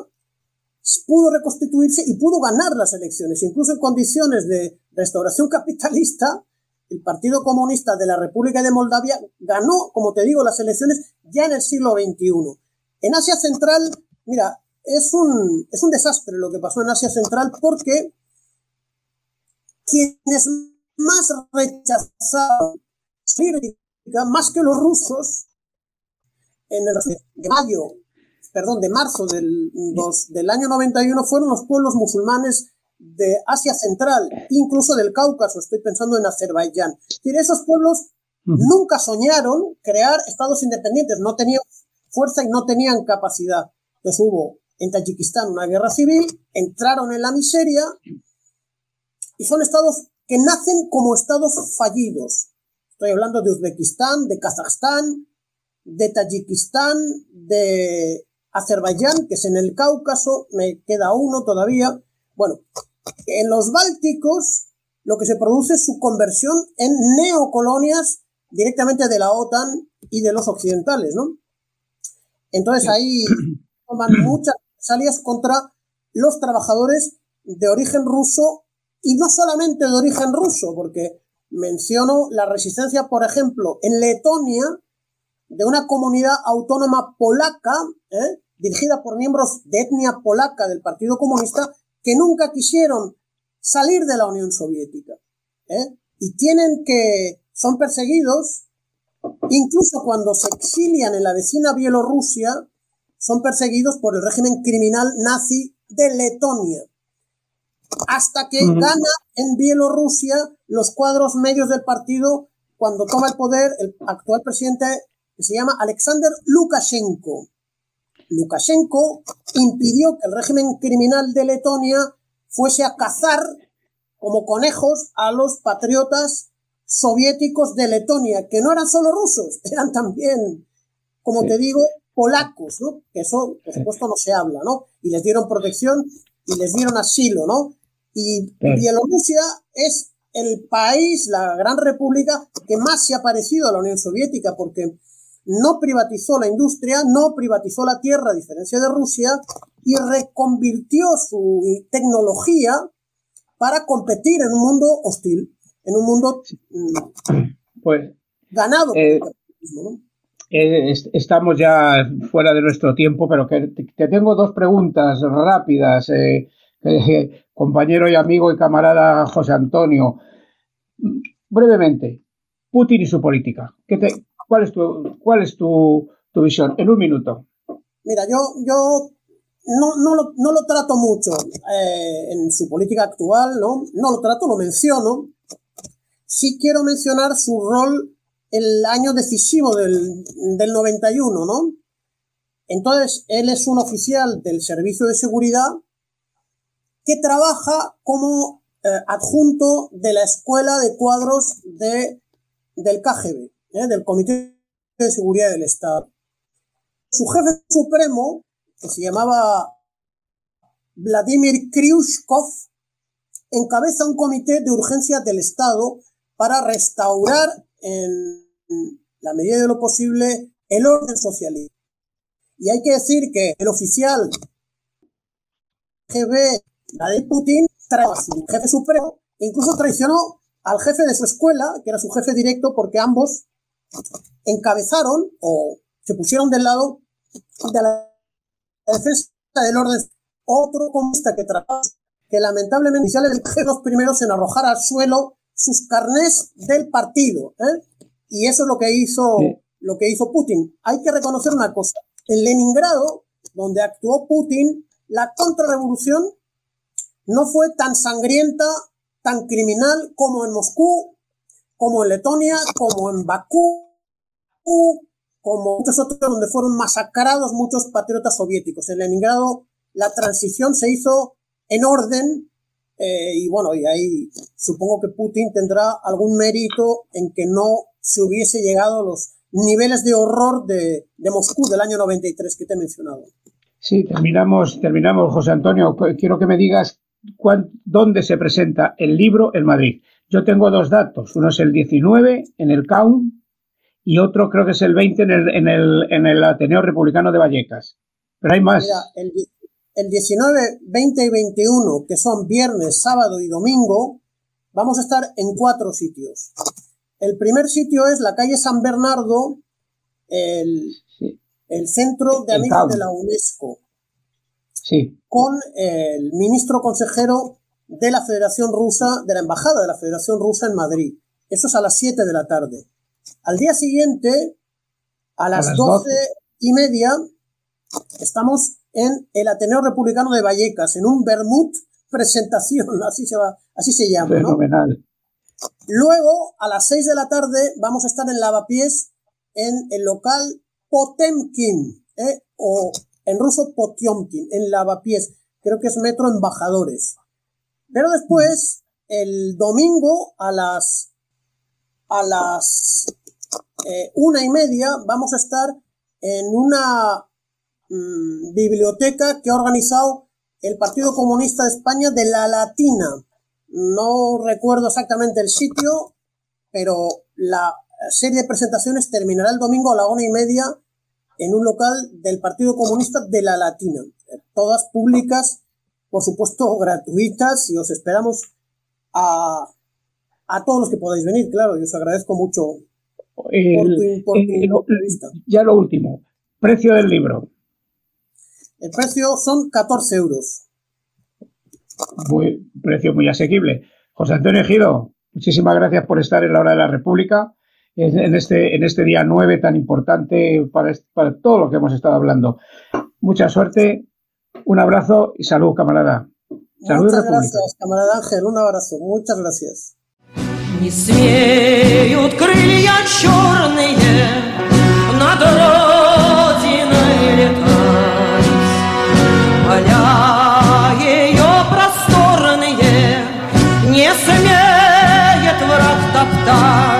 pudo reconstituirse y pudo ganar las elecciones, incluso en condiciones de restauración capitalista, el Partido Comunista de la República de Moldavia ganó, como te digo, las elecciones ya en el siglo XXI. En Asia Central, mira, es un, es un desastre lo que pasó en Asia Central porque quienes más rechazaron más que los rusos, en el de mayo, perdón, de marzo del, del año 91 fueron los pueblos musulmanes de Asia Central, incluso del Cáucaso, estoy pensando en Azerbaiyán. Es decir, esos pueblos nunca soñaron crear estados independientes, no tenían fuerza y no tenían capacidad. Entonces hubo en Tayikistán una guerra civil, entraron en la miseria y son estados que nacen como estados fallidos. Estoy hablando de Uzbekistán, de Kazajstán, de Tayikistán, de Azerbaiyán, que es en el Cáucaso, me queda uno todavía. Bueno, en los Bálticos lo que se produce es su conversión en neocolonias directamente de la OTAN y de los occidentales, ¿no? Entonces ahí toman muchas salidas contra los trabajadores de origen ruso y no solamente de origen ruso, porque menciono la resistencia, por ejemplo, en Letonia, de una comunidad autónoma polaca, ¿eh? dirigida por miembros de etnia polaca del Partido Comunista, que nunca quisieron salir de la Unión Soviética. ¿eh? Y tienen que, son perseguidos, incluso cuando se exilian en la vecina Bielorrusia, son perseguidos por el régimen criminal nazi de Letonia. Hasta que gana en Bielorrusia los cuadros medios del partido cuando toma el poder el actual presidente que se llama Alexander Lukashenko. Lukashenko impidió que el régimen criminal de Letonia fuese a cazar como conejos a los patriotas soviéticos de Letonia, que no eran solo rusos, eran también, como te digo, polacos, ¿no? Que eso, por supuesto, no se habla, ¿no? Y les dieron protección y les dieron asilo, ¿no? Y Bielorrusia es el país, la gran república, que más se ha parecido a la Unión Soviética, porque no privatizó la industria, no privatizó la tierra, a diferencia de Rusia, y reconvirtió su tecnología para competir en un mundo hostil, en un mundo mm, Pues ganado Eh, eh, est- estamos ya fuera de nuestro tiempo, pero que te, te tengo dos preguntas rápidas, eh, eh, compañero y amigo y camarada José Antonio. Brevemente, Putin y su política. ¿Qué te- ¿Cuál es, tu, cuál es tu, tu visión? En un minuto. Mira, yo, yo no, no, lo, no lo trato mucho eh, en su política actual, ¿no? No lo trato, lo menciono. Sí quiero mencionar su rol el año decisivo del, del 91, ¿no? Entonces, él es un oficial del Servicio de Seguridad que trabaja como eh, adjunto de la Escuela de Cuadros de, del KGB, ¿eh? del Comité de Seguridad del Estado su jefe supremo, que se llamaba Vladimir Kryushkov, encabeza un comité de urgencia del Estado para restaurar en la medida de lo posible el orden socialista. Y hay que decir que el oficial GB, Vladimir Putin, a su jefe supremo, incluso traicionó al jefe de su escuela, que era su jefe directo, porque ambos encabezaron o se pusieron del lado de la defensa del orden. Otro comunista que trataba que lamentablemente los primeros en arrojar al suelo sus carnés del partido. ¿eh? Y eso es lo que hizo, Sí. lo que hizo Putin. Hay que reconocer una cosa. En Leningrado, donde actuó Putin, la contrarrevolución no fue tan sangrienta, tan criminal como en Moscú, como en Letonia, como en Bakú, como muchos otros donde fueron masacrados muchos patriotas soviéticos. En Leningrado la transición se hizo en orden eh, y bueno, y ahí supongo que Putin tendrá algún mérito en que no se hubiese llegado a los niveles de horror de, Moscú del año 93 que te he mencionado. Sí, terminamos, terminamos, José Antonio. Quiero que me digas cuán- dónde se presenta el libro en Madrid. Yo tengo dos datos. Uno es el 19 en el CAUN y otro creo que es el 20 en el, en el, en el Ateneo Republicano de Vallecas. Pero hay más. Mira, el, die- el 19, 20 y 21, que son viernes, sábado y domingo, vamos a estar en cuatro sitios. El primer sitio es la calle San Bernardo, el, Sí, el Centro de Amigos de la UNESCO, sí. con el ministro consejero de la Federación Rusa, de la Embajada de la Federación Rusa en Madrid. Eso es a las 7 de la tarde. Al día siguiente, a las, las 12 12. y media, estamos en el Ateneo Republicano de Vallecas, en un Bermud presentación, así se va, así se llama, ¿no? Fenomenal. Luego, a las 6 de la tarde, vamos a estar en Lavapiés, en el local Potemkin, ¿eh? o en ruso Potiomkin, en Lavapiés. Creo que es Metro Embajadores. Pero después, el domingo, a las, a las eh, una y media, vamos a estar en una mm, biblioteca que ha organizado el Partido Comunista de España de la Latina. No recuerdo exactamente el sitio, pero la serie de presentaciones terminará el domingo a la una y media en un local del Partido Comunista de la Latina. Todas públicas, por supuesto gratuitas, y os esperamos a, a todos los que podáis venir, claro, y os agradezco mucho por tu, por tu el- entrevista. ya lo último. Precio del libro. El precio son 14 euros. Muy, precio muy asequible. José Antonio Ejido, muchísimas gracias por estar en la hora de la República en este, en este día 9 tan importante para, para todo lo que hemos estado hablando. Mucha suerte, un abrazo y salud, camarada. Salud y Muchas República. gracias, camarada Ángel. Un abrazo. Muchas gracias. Не смеют крылья черные над родиной летать, Поля ее просторные не смеет враг топтать.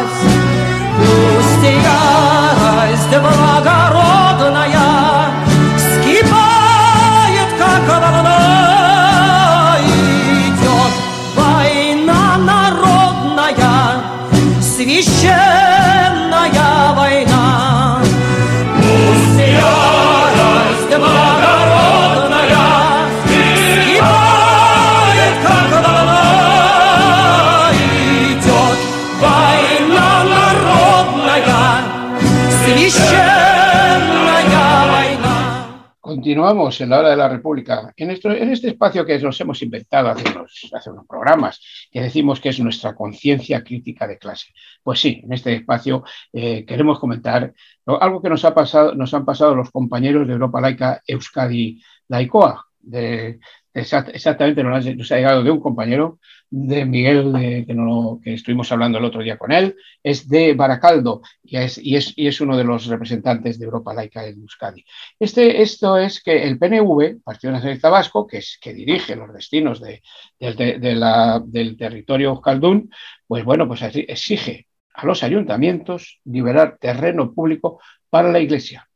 Continuamos en la hora de la República, en, esto- en este espacio que nos hemos inventado hace unos, hace unos programas, que decimos que es nuestra conciencia crítica de clase. Pues sí, en este espacio eh, queremos comentar algo que nos, ha pasado, nos han pasado los compañeros de Europa Laica Euskadi Laicoa. Exactamente nos ha llegado de un compañero de Miguel, de- que, no- que estuvimos hablando el otro día con él, es de Baracaldo y es, y es, y es uno de los representantes de Europa Laica en Euskadi. Este, esto es que el PNV, Partido Nacionalista Vasco, que, es, que dirige los destinos de- del- territorio euskaldun, pues bueno, pues exige a los ayuntamientos liberar terreno público para la Iglesia.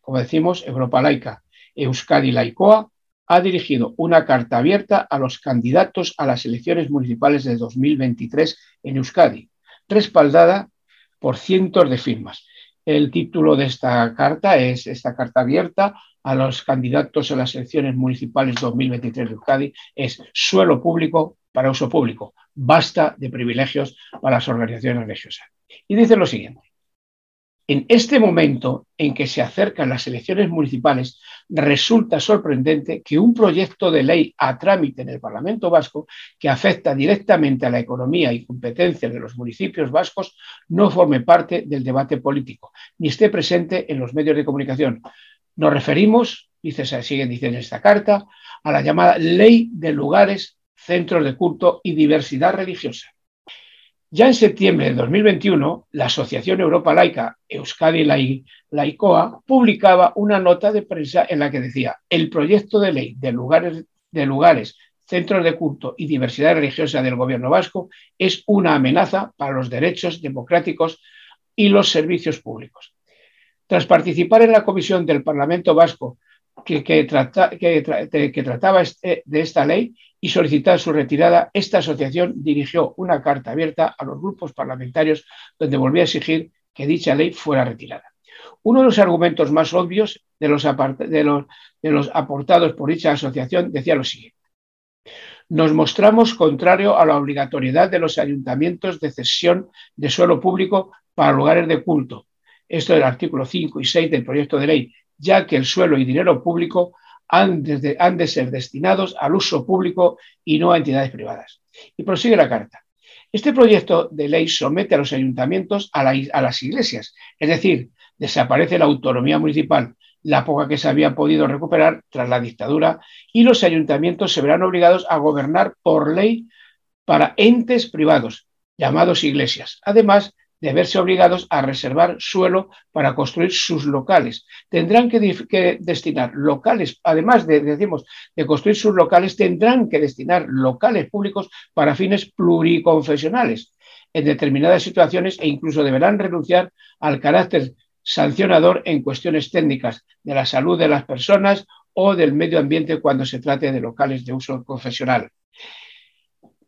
Como decimos, Europa Laica, Euskadi Laicoa ha dirigido una carta abierta a los candidatos a las elecciones municipales de 2023 en Euskadi, respaldada por cientos de firmas. El título de esta carta es esta carta abierta a los candidatos a las elecciones municipales 2023 de Euskadi es suelo público para uso público. Basta de privilegios para las organizaciones religiosas. Y dice lo siguiente. En este momento en que se acercan las elecciones municipales, resulta sorprendente que un proyecto de ley a trámite en el Parlamento vasco que afecta directamente a la economía y competencias de los municipios vascos no forme parte del debate político ni esté presente en los medios de comunicación. Nos referimos, dice, siguen diciendo en esta carta, a la llamada Ley de Lugares, Centros de Culto y Diversidad Religiosa. Ya en septiembre de 2021, la Asociación Europa Laica Euskadi Lai- Laicoa publicaba una nota de prensa en la que decía el proyecto de ley de lugares, centros de culto y diversidad religiosa del gobierno vasco es una amenaza para los derechos democráticos y los servicios públicos. Tras participar en la comisión del Parlamento vasco que trataba este- de esta ley y solicitar su retirada, esta asociación dirigió una carta abierta a los grupos parlamentarios donde volvía a exigir que dicha ley fuera retirada. Uno de los argumentos más obvios de los, apart- de los- de los aportados por dicha asociación decía lo siguiente. Nos mostramos contrario a la obligatoriedad de los ayuntamientos de cesión de suelo público para lugares de culto. Esto del artículo 5 y 6 del proyecto de ley, ya que el suelo y dinero público han de, ser destinados al uso público y no a entidades privadas. Y prosigue la carta. Este proyecto de ley somete a los ayuntamientos a las iglesias, es decir, desaparece la autonomía municipal, la poca que se había podido recuperar tras la dictadura, y los ayuntamientos se verán obligados a gobernar por ley para entes privados, llamados iglesias, además de verse obligados a reservar suelo para construir sus locales. Tendrán que, destinar locales, además de, decimos, de construir sus locales, tendrán que destinar locales públicos para fines pluriconfesionales en determinadas situaciones e incluso deberán renunciar al carácter sancionador en cuestiones técnicas de la salud de las personas o del medio ambiente cuando se trate de locales de uso confesional.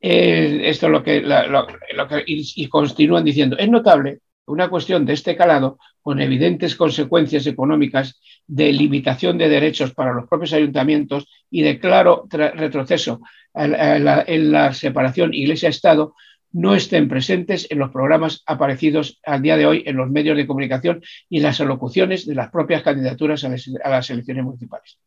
Eh, esto es lo que, lo- que- y, continúan diciendo. Es notable una cuestión de este calado, con evidentes consecuencias económicas de limitación de derechos para los propios ayuntamientos y de claro retroceso en, la, separación Iglesia-Estado, no estén presentes en los programas aparecidos al día de hoy en los medios de comunicación y las alocuciones de las propias candidaturas a las, a las elecciones municipales.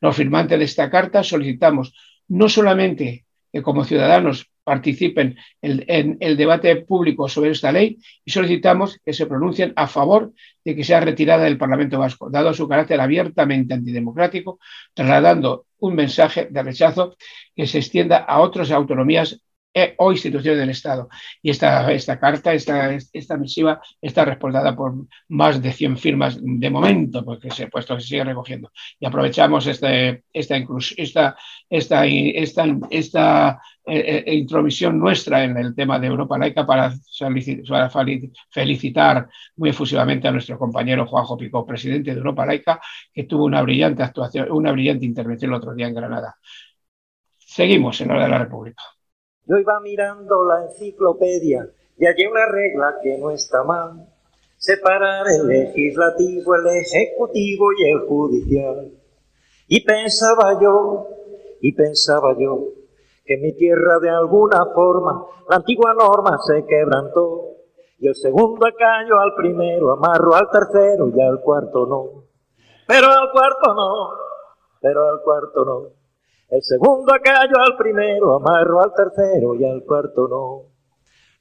Los firmantes de esta carta solicitamos no solamente que como ciudadanos participen en, en el debate público sobre esta ley y solicitamos que se pronuncien a favor de que sea retirada del Parlamento Vasco, dado su carácter abiertamente antidemocrático, trasladando un mensaje de rechazo que se extienda a otras autonomías eh, o instituciones del Estado. Y esta, esta carta, esta, esta misiva, está respaldada por más de 100 firmas de momento, porque se, puesto que se sigue recogiendo. Y aprovechamos este, esta, esta, esta, esta, esta eh, eh, intromisión nuestra en el tema de Europa Laica para, para felicitar muy efusivamente a nuestro compañero Juanjo Picó, presidente de Europa Laica, que tuvo una brillante actuación, una brillante intervención el otro día en Granada. Seguimos en la hora de la República. Yo iba mirando la enciclopedia y hallé una regla que no está mal. Separar el legislativo, el ejecutivo y el judicial. Y pensaba yo, y pensaba yo, que en mi tierra de alguna forma la antigua norma se quebrantó. Y el segundo acallo al primero, amarro al tercero y al cuarto no. Pero al cuarto no, pero al cuarto no. El segundo acallo al primero, amarro al tercero y al cuarto no.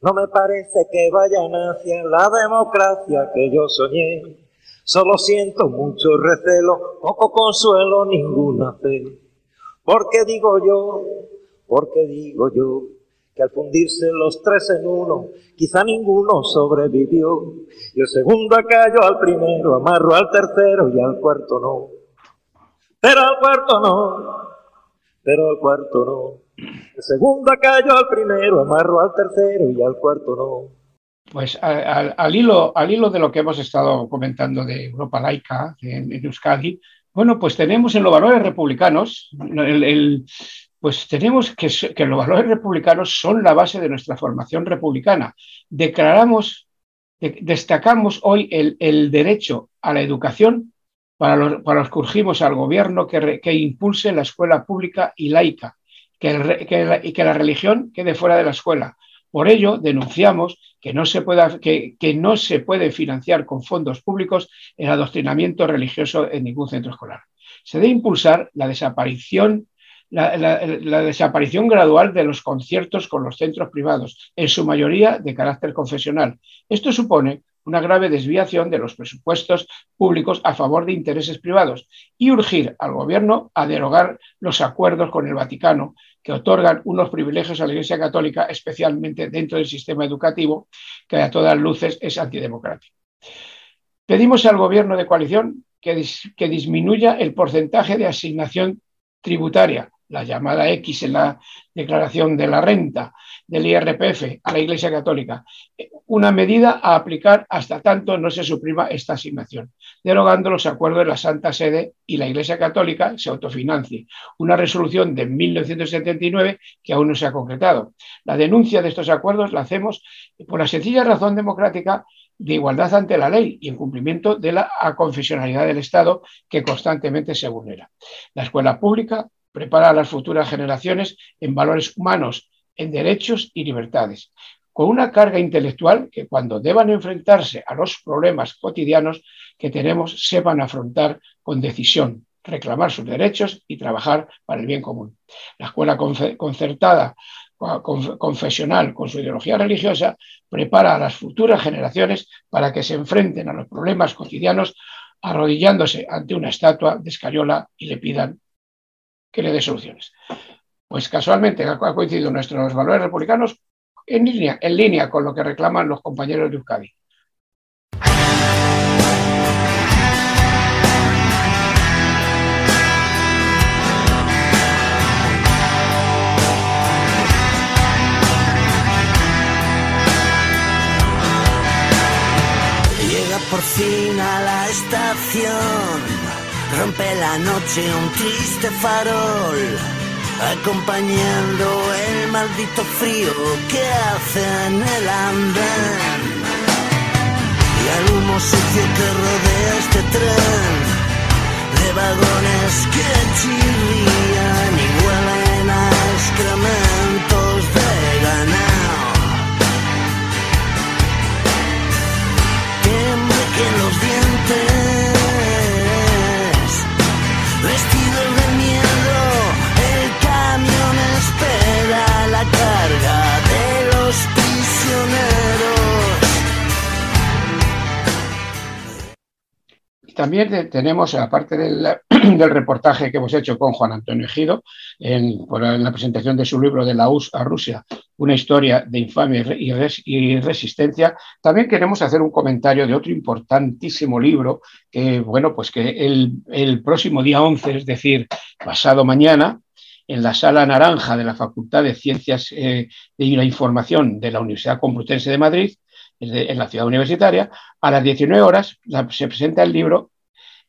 No me parece que vayan hacia la democracia que yo soñé. Solo siento mucho recelo, poco consuelo, ninguna fe. Porque digo yo, porque digo yo, que al fundirse los tres en uno, quizá ninguno sobrevivió. Y el segundo acallo al primero, amarro al tercero y al cuarto no. Pero al cuarto no, pero al cuarto no. El segundo acallo al primero, amarro al tercero y al cuarto no. Pues al, hilo, al hilo de lo que hemos estado comentando de Europa laica en, Euskadi, bueno, pues tenemos en los valores republicanos, el, pues tenemos que, los valores republicanos son la base de nuestra formación republicana. Declaramos, de, destacamos hoy el, derecho a la educación para los, para los que urgimos al gobierno que, impulse la escuela pública y laica que, y que la religión quede fuera de la escuela. Por ello, denunciamos que no, se pueda, que, no se puede financiar con fondos públicos el adoctrinamiento religioso en ningún centro escolar. Se debe impulsar la desaparición la, desaparición gradual de los conciertos con los centros privados, en su mayoría de carácter confesional. Esto supone una grave desviación de los presupuestos públicos a favor de intereses privados y urgir al Gobierno a derogar los acuerdos con el Vaticano que otorgan unos privilegios a la Iglesia Católica, especialmente dentro del sistema educativo, que a todas luces es antidemocrático. Pedimos al Gobierno de coalición que, dis que disminuya el porcentaje de asignación tributaria la llamada X en la declaración de la renta del IRPF a la Iglesia Católica, una medida a aplicar hasta tanto no se suprima esta asignación, derogando los acuerdos de la Santa Sede y la Iglesia Católica se autofinancie. Una resolución de 1979 que aún no se ha concretado. La denuncia de estos acuerdos la hacemos por la sencilla razón democrática de igualdad ante la ley y en cumplimiento de la confesionalidad del Estado que constantemente se vulnera. La escuela pública prepara a las futuras generaciones en valores humanos, en derechos y libertades, con una carga intelectual que cuando deban enfrentarse a los problemas cotidianos que tenemos, sepan afrontar con decisión, reclamar sus derechos y trabajar para el bien común. La escuela concertada confesional con su ideología religiosa prepara a las futuras generaciones para que se enfrenten a los problemas cotidianos arrodillándose ante una estatua de escariola y le pidan que le dé soluciones. Pues casualmente ha coincidido nuestros valores republicanos en línea, en línea con lo que reclaman los compañeros de Euskadi. Llega por fin a la estación Rompe la noche un triste farol, acompañando el maldito frío que hace en el andén. Y al humo sucio que rodea este tren, de vagones que chirrían y huelen a excrementos de ganado. Que me los dientes. También tenemos, aparte del, del, reportaje que hemos hecho con Juan Antonio Ejido, en, la presentación de su libro de la US a Rusia, una historia de infamia y, res, y, resistencia, también queremos hacer un comentario de otro importantísimo libro que, bueno, pues que el, próximo día 11, es decir, pasado mañana, en la sala naranja de la Facultad de Ciencias eh, y la Información de la Universidad Complutense de Madrid, en la ciudad universitaria, a las 19 horas se presenta el libro,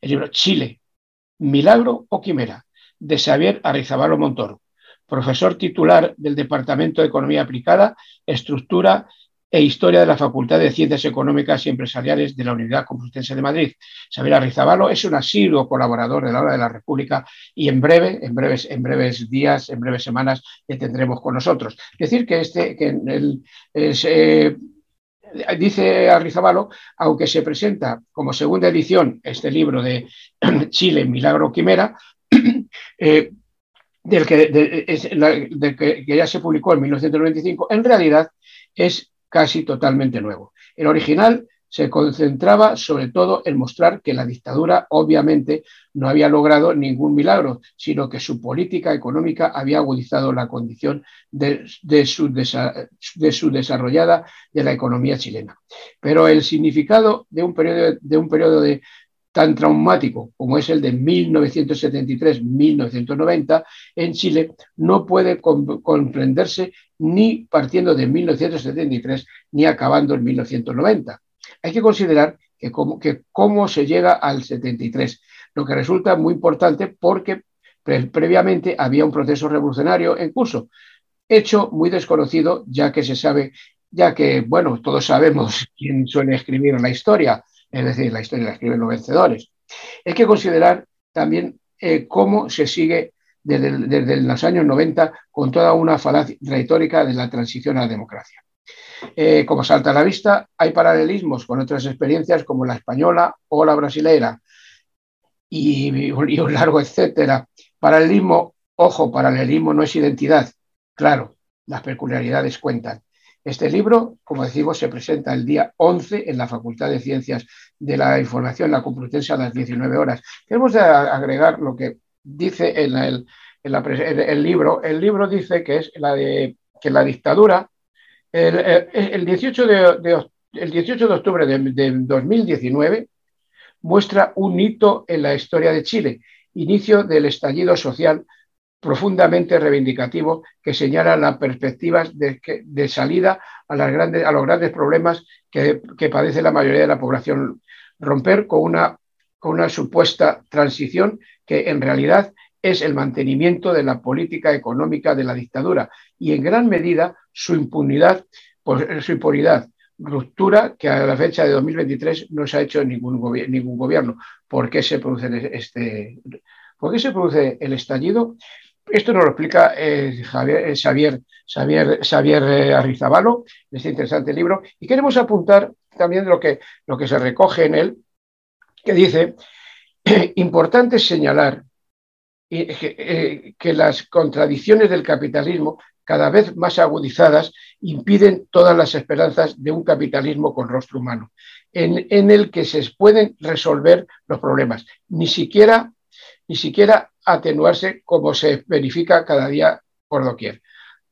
el libro Chile, Milagro o Quimera, de Xavier Arrizabalo Montoro profesor titular del Departamento de Economía Aplicada, Estructura e Historia de la Facultad de Ciencias Económicas y Empresariales de la Unidad Complutense de Madrid. Xavier Arrizabalo es un asiduo colaborador de la Hora de la República y en breve, en breves, en breves días, en breves semanas, le tendremos con nosotros. Decir, que este, que el, eh, dice Arrizabalo, aunque se presenta como segunda edición este libro de Chile, Milagro Quimera, eh, del, que, que, ya se publicó en 1995, en realidad es casi totalmente nuevo. El original se concentraba sobre todo en mostrar que la dictadura obviamente no había logrado ningún milagro, sino que su política económica había agudizado la condición de, su, de su, desarrollada de la economía chilena. Pero el significado de un periodo de, un periodo de tan traumático como es el de 1973-1990 en Chile no puede comprenderse ni partiendo de 1973 ni acabando en 1990 hay que considerar que cómo, se llega al 73, lo que resulta muy importante porque previamente había un proceso revolucionario en curso, hecho muy desconocido ya que se sabe, ya que, bueno, todos sabemos quién suele escribir la historia, es decir, la historia la escriben los vencedores. Hay que considerar también eh, cómo se sigue desde, desde, los años 90 con toda una falacia retórica de la transición a la democracia. Eh, como salta a la vista, hay paralelismos con otras experiencias como la española o la brasilera y, un largo etcétera. Paralelismo, ojo, paralelismo no es identidad. Claro, las peculiaridades cuentan. Este libro, como decimos, se presenta el día 11 en la Facultad de Ciencias de la Información, la Complutense, a las 19 horas. Queremos agregar lo que dice en el, libro. El libro dice que es la que la dictadura el, 18, de, el 18 de octubre de, 2019 muestra un hito en la historia de Chile, inicio del estallido social profundamente reivindicativo que señala las perspectivas de, salida a, las grandes, a, los grandes problemas que, padece la mayoría de la población. Romper con una, con una supuesta transición que en realidad es el mantenimiento de la política económica de la dictadura y en gran medida su impunidad, pues, su impunidad, ruptura que a la fecha de 2023 no se ha hecho ningún, ningún gobierno. ¿Por qué se produce este, por qué se produce el estallido? Esto nos lo explica eh, Javier, eh, Xavier, Xavier, eh, Arrizabalo en este interesante libro y queremos apuntar también lo que, lo que se recoge en él, que dice, importante señalar eh, que las contradicciones del capitalismo, cada vez más agudizadas, impiden todas las esperanzas de un capitalismo con rostro humano, en, el que se pueden resolver los problemas, ni siquiera, ni siquiera atenuarse como se verifica cada día por doquier.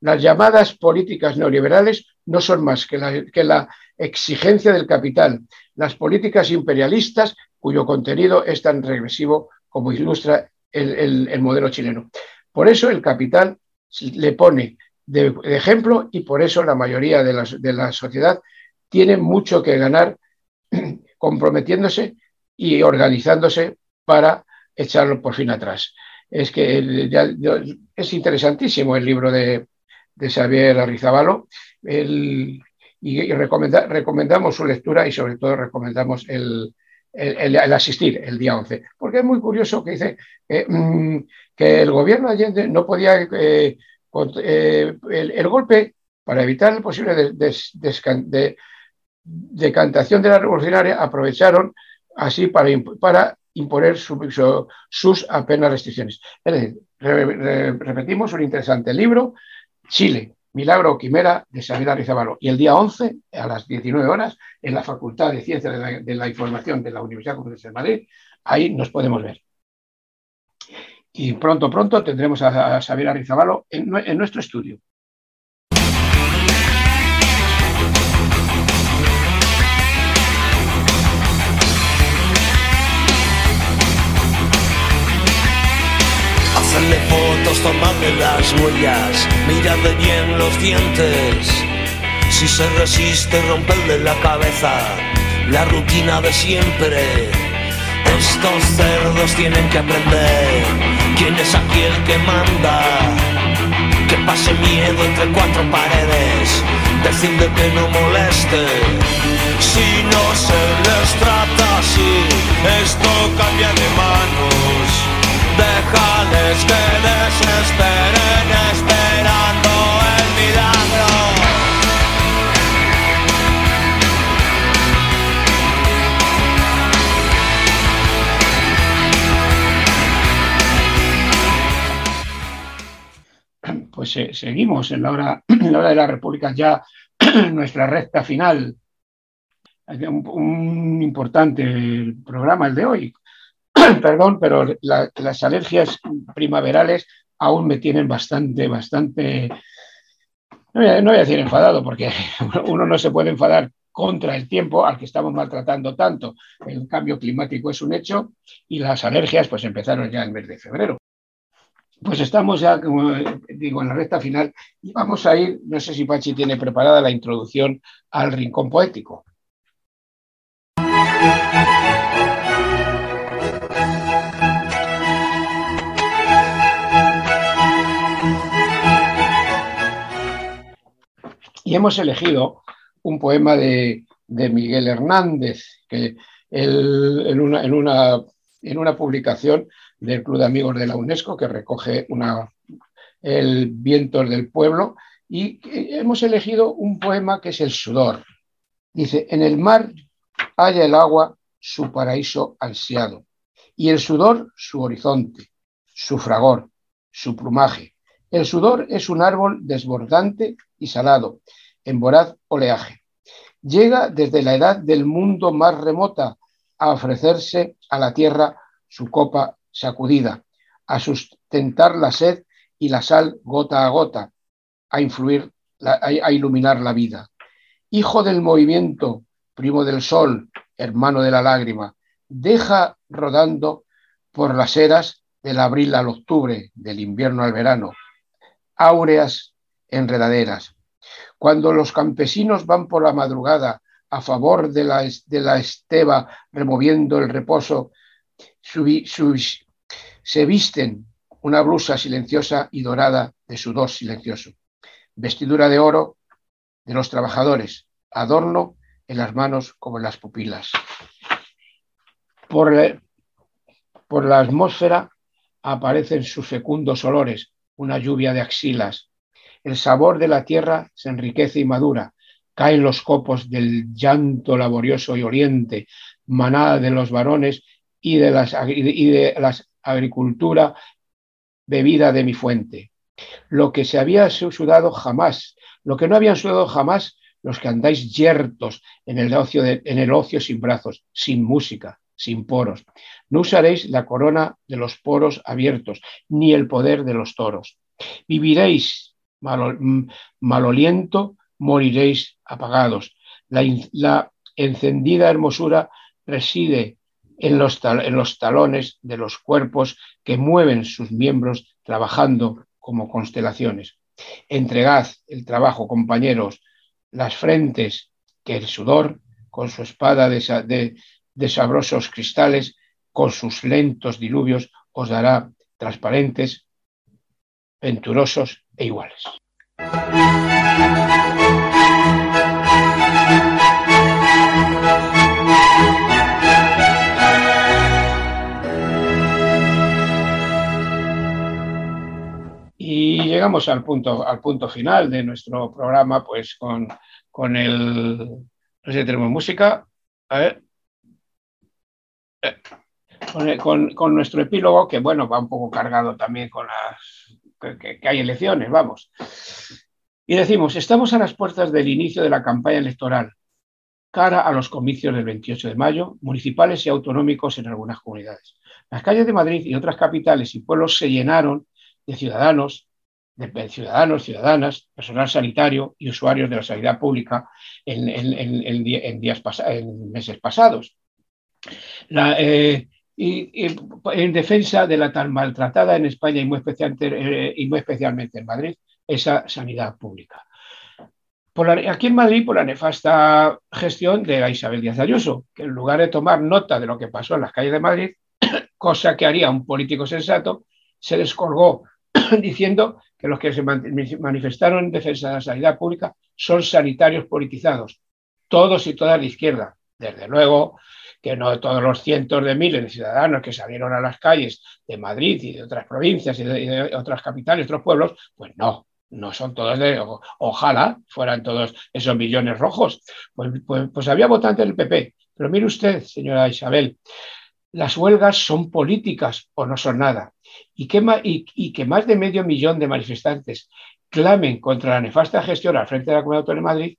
Las llamadas políticas neoliberales no son más que la, que la exigencia del capital, las políticas imperialistas cuyo contenido es tan regresivo como ilustra el, modelo chileno. Por eso el capital le pone de, ejemplo y por eso la mayoría de la, sociedad tiene mucho que ganar comprometiéndose y organizándose para echarlo por fin atrás. Es que es interesantísimo el libro de, Xavier Arrizabalo y, recomendamos su lectura y sobre todo recomendamos el, el, asistir el día 11. Porque es muy curioso que dice mm, que el gobierno de Allende no podía, eh, eh, el, golpe, para evitar el posible decantación de la revolucionaria, aprovecharon así para, para imponer sus apenas restricciones. repetimos un interesante libro, Chile, Milagro Quimera de Xavier Arrizabalo. Y el día 11, a las 19 horas, en la Facultad de Ciencias de la, Información de la Universidad Complutense de Madrid, ahí nos podemos ver. Y pronto, pronto tendremos a, Xavier Arrizabalo en nuestro estudio. Fotos, tomarle las huellas, mirarle bien los dientes. Si se resiste, romperle la cabeza, la rutina de siempre. Estos cerdos tienen que aprender quién es aquí el que manda. Que pase miedo entre cuatro paredes, decirle que no moleste. Si no se les trata así, esto cambia de manos. Déjales que desesperen esperando el milagro. Pues eh, seguimos en la, hora, en la hora de la República, ya nuestra recta final. Un importante programa el de hoy, Perdón, pero las alergias primaverales aún me tienen bastante, bastante, no voy, a, no decir enfadado, porque uno no se puede enfadar contra el tiempo al que estamos maltratando tanto. El cambio climático es un hecho y las alergias pues empezaron ya en el mes de febrero. Pues estamos ya, como digo, en la recta final y vamos a ir, no sé si Pachi tiene preparada la introducción al rincón poético. Hemos elegido un poema de, Miguel Hernández, que en, una, publicación del Club de Amigos de la UNESCO que recoge el Vientos del Pueblo y hemos elegido un poema que es El sudor. Dice, en el mar haya el agua su paraíso ansiado y el sudor su horizonte, su fragor, su plumaje. El sudor es un árbol desbordante y salado, en voraz oleaje. Llega desde la edad del mundo más remota a ofrecerse a la tierra su copa sacudida, a sustentar la sed y la sal gota a gota, a influir, a, iluminar la vida. Hijo del movimiento, primo del sol, hermano de la lágrima, deja rodando por las eras del abril al octubre, del invierno al verano, áureas enredaderas. Cuando los campesinos van por la madrugada a favor de la, esteba, removiendo el reposo, se visten una blusa silenciosa y dorada de sudor silencioso, vestidura de oro de los trabajadores, adorno en las manos como en las pupilas. Por, por la atmósfera aparecen sus fecundos olores, una lluvia de axilas. El sabor de la tierra se enriquece y madura. Caen los copos del llanto laborioso y oriente, manada de los varones y de las, agricultura bebida de mi fuente. Lo que se había sudado jamás, lo que no habían sudado jamás los que andáis yertos en el, ocio en el ocio sin brazos, sin música, sin poros. No usaréis la corona de los poros abiertos, ni el poder de los toros. Viviréis maloliento, moriréis apagados. La, encendida hermosura reside en los, en los talones de los cuerpos que mueven sus miembros trabajando como constelaciones. Entregad el trabajo, compañeros, las frentes que el sudor, con su espada de, de, sabrosos cristales, con sus lentos diluvios, os dará transparentes, venturosos e iguales. Y llegamos al punto, al punto final de nuestro programa, pues con, con el. No sé si tenemos música. A ver. Eh, con, con, nuestro epílogo, que bueno, va un poco cargado también con las. Que, hay elecciones, vamos. Y decimos: estamos a las puertas del inicio de la campaña electoral, cara a los comicios del 28 de mayo, municipales y autonómicos en algunas comunidades. Las calles de Madrid y otras capitales y pueblos se llenaron de ciudadanos, de ciudadanos, ciudadanas, personal sanitario y usuarios de la sanidad pública en, días en meses pasados. Eh, y, en defensa de la tan maltratada en España y muy, especialmente, eh, y muy especialmente en Madrid, esa sanidad pública. aquí en Madrid, por la nefasta gestión de Isabel Díaz Ayuso, que en lugar de tomar nota de lo que pasó en las calles de Madrid, cosa que haría un político sensato, se descolgó diciendo que los que se manifestaron en defensa de la sanidad pública son sanitarios politizados, todos y todas de izquierda. Desde luego que no todos los cientos de miles de ciudadanos que salieron a las calles de Madrid y de otras provincias y de, otras capitales, otros pueblos, pues no, no son todos de, ojalá fueran todos esos millones rojos. Pues, pues, pues había votantes del PP. Pero mire usted, señora Isabel, las huelgas son políticas o no son nada y que, más de medio millón de manifestantes clamen contra la nefasta gestión al frente de la Comunidad Autónoma de Madrid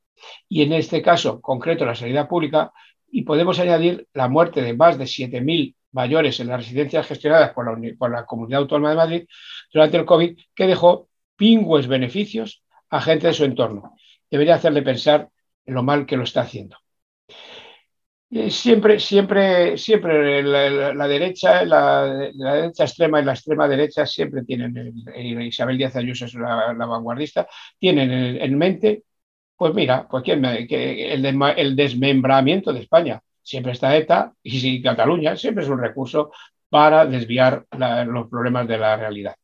y en este caso concreto la sanidad pública y podemos añadir la muerte de más de 7.000 mayores en las residencias gestionadas por la, Comunidad Autónoma de Madrid durante el COVID, que dejó pingües beneficios a gente de su entorno. Debería hacerle pensar en lo mal que lo está haciendo. Eh, siempre, siempre, siempre la, derecha, la, derecha extrema y la extrema derecha siempre tienen, Isabel Díaz Ayuso es la, vanguardista, tienen en, mente, pues mira, pues ¿quién que el, desmembramiento de España. Siempre está ETA y si Cataluña siempre es un recurso para desviar los problemas de la realidad.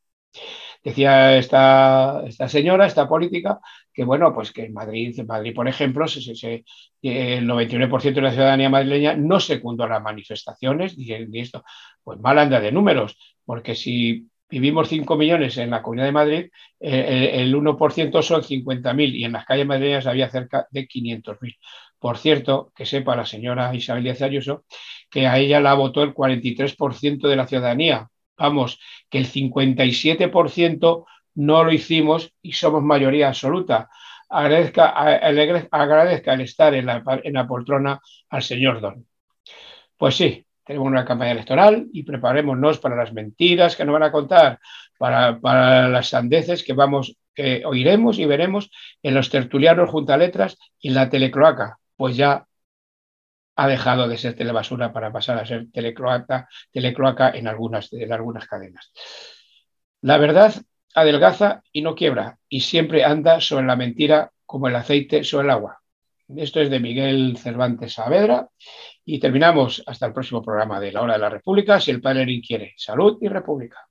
Decía esta, señora, esta política, que bueno, pues que en Madrid, Madrid por ejemplo, el 99% de la ciudadanía madrileña no secundó las manifestaciones, y esto, pues mal anda de números, porque si vivimos 5 millones en la Comunidad de Madrid, eh, el 1% son 50.000 y en las calles madrileñas había cerca de 500.000. Por cierto, que sepa la señora Isabel Díaz Ayuso que a ella la votó el 43% de la ciudadanía, vamos, que el 57% no lo hicimos y somos mayoría absoluta. Agradezca, agradezca el estar en la, en la poltrona al señor Don. Pues sí, tenemos una campaña electoral y preparémonos para las mentiras que nos van a contar, para, para las sandeces que vamos, que oiremos y veremos en los tertulianos junto a letras y en la telecroaca, pues ya ha dejado de ser telebasura para pasar a ser telecloaca, telecloaca en, algunas, en algunas cadenas. La verdad adelgaza y no quiebra, y siempre anda sobre la mentira como el aceite sobre el agua. Esto es de Miguel Cervantes Saavedra y terminamos hasta el próximo programa de La Hora de la República, si el Padre quiere. Salud y República.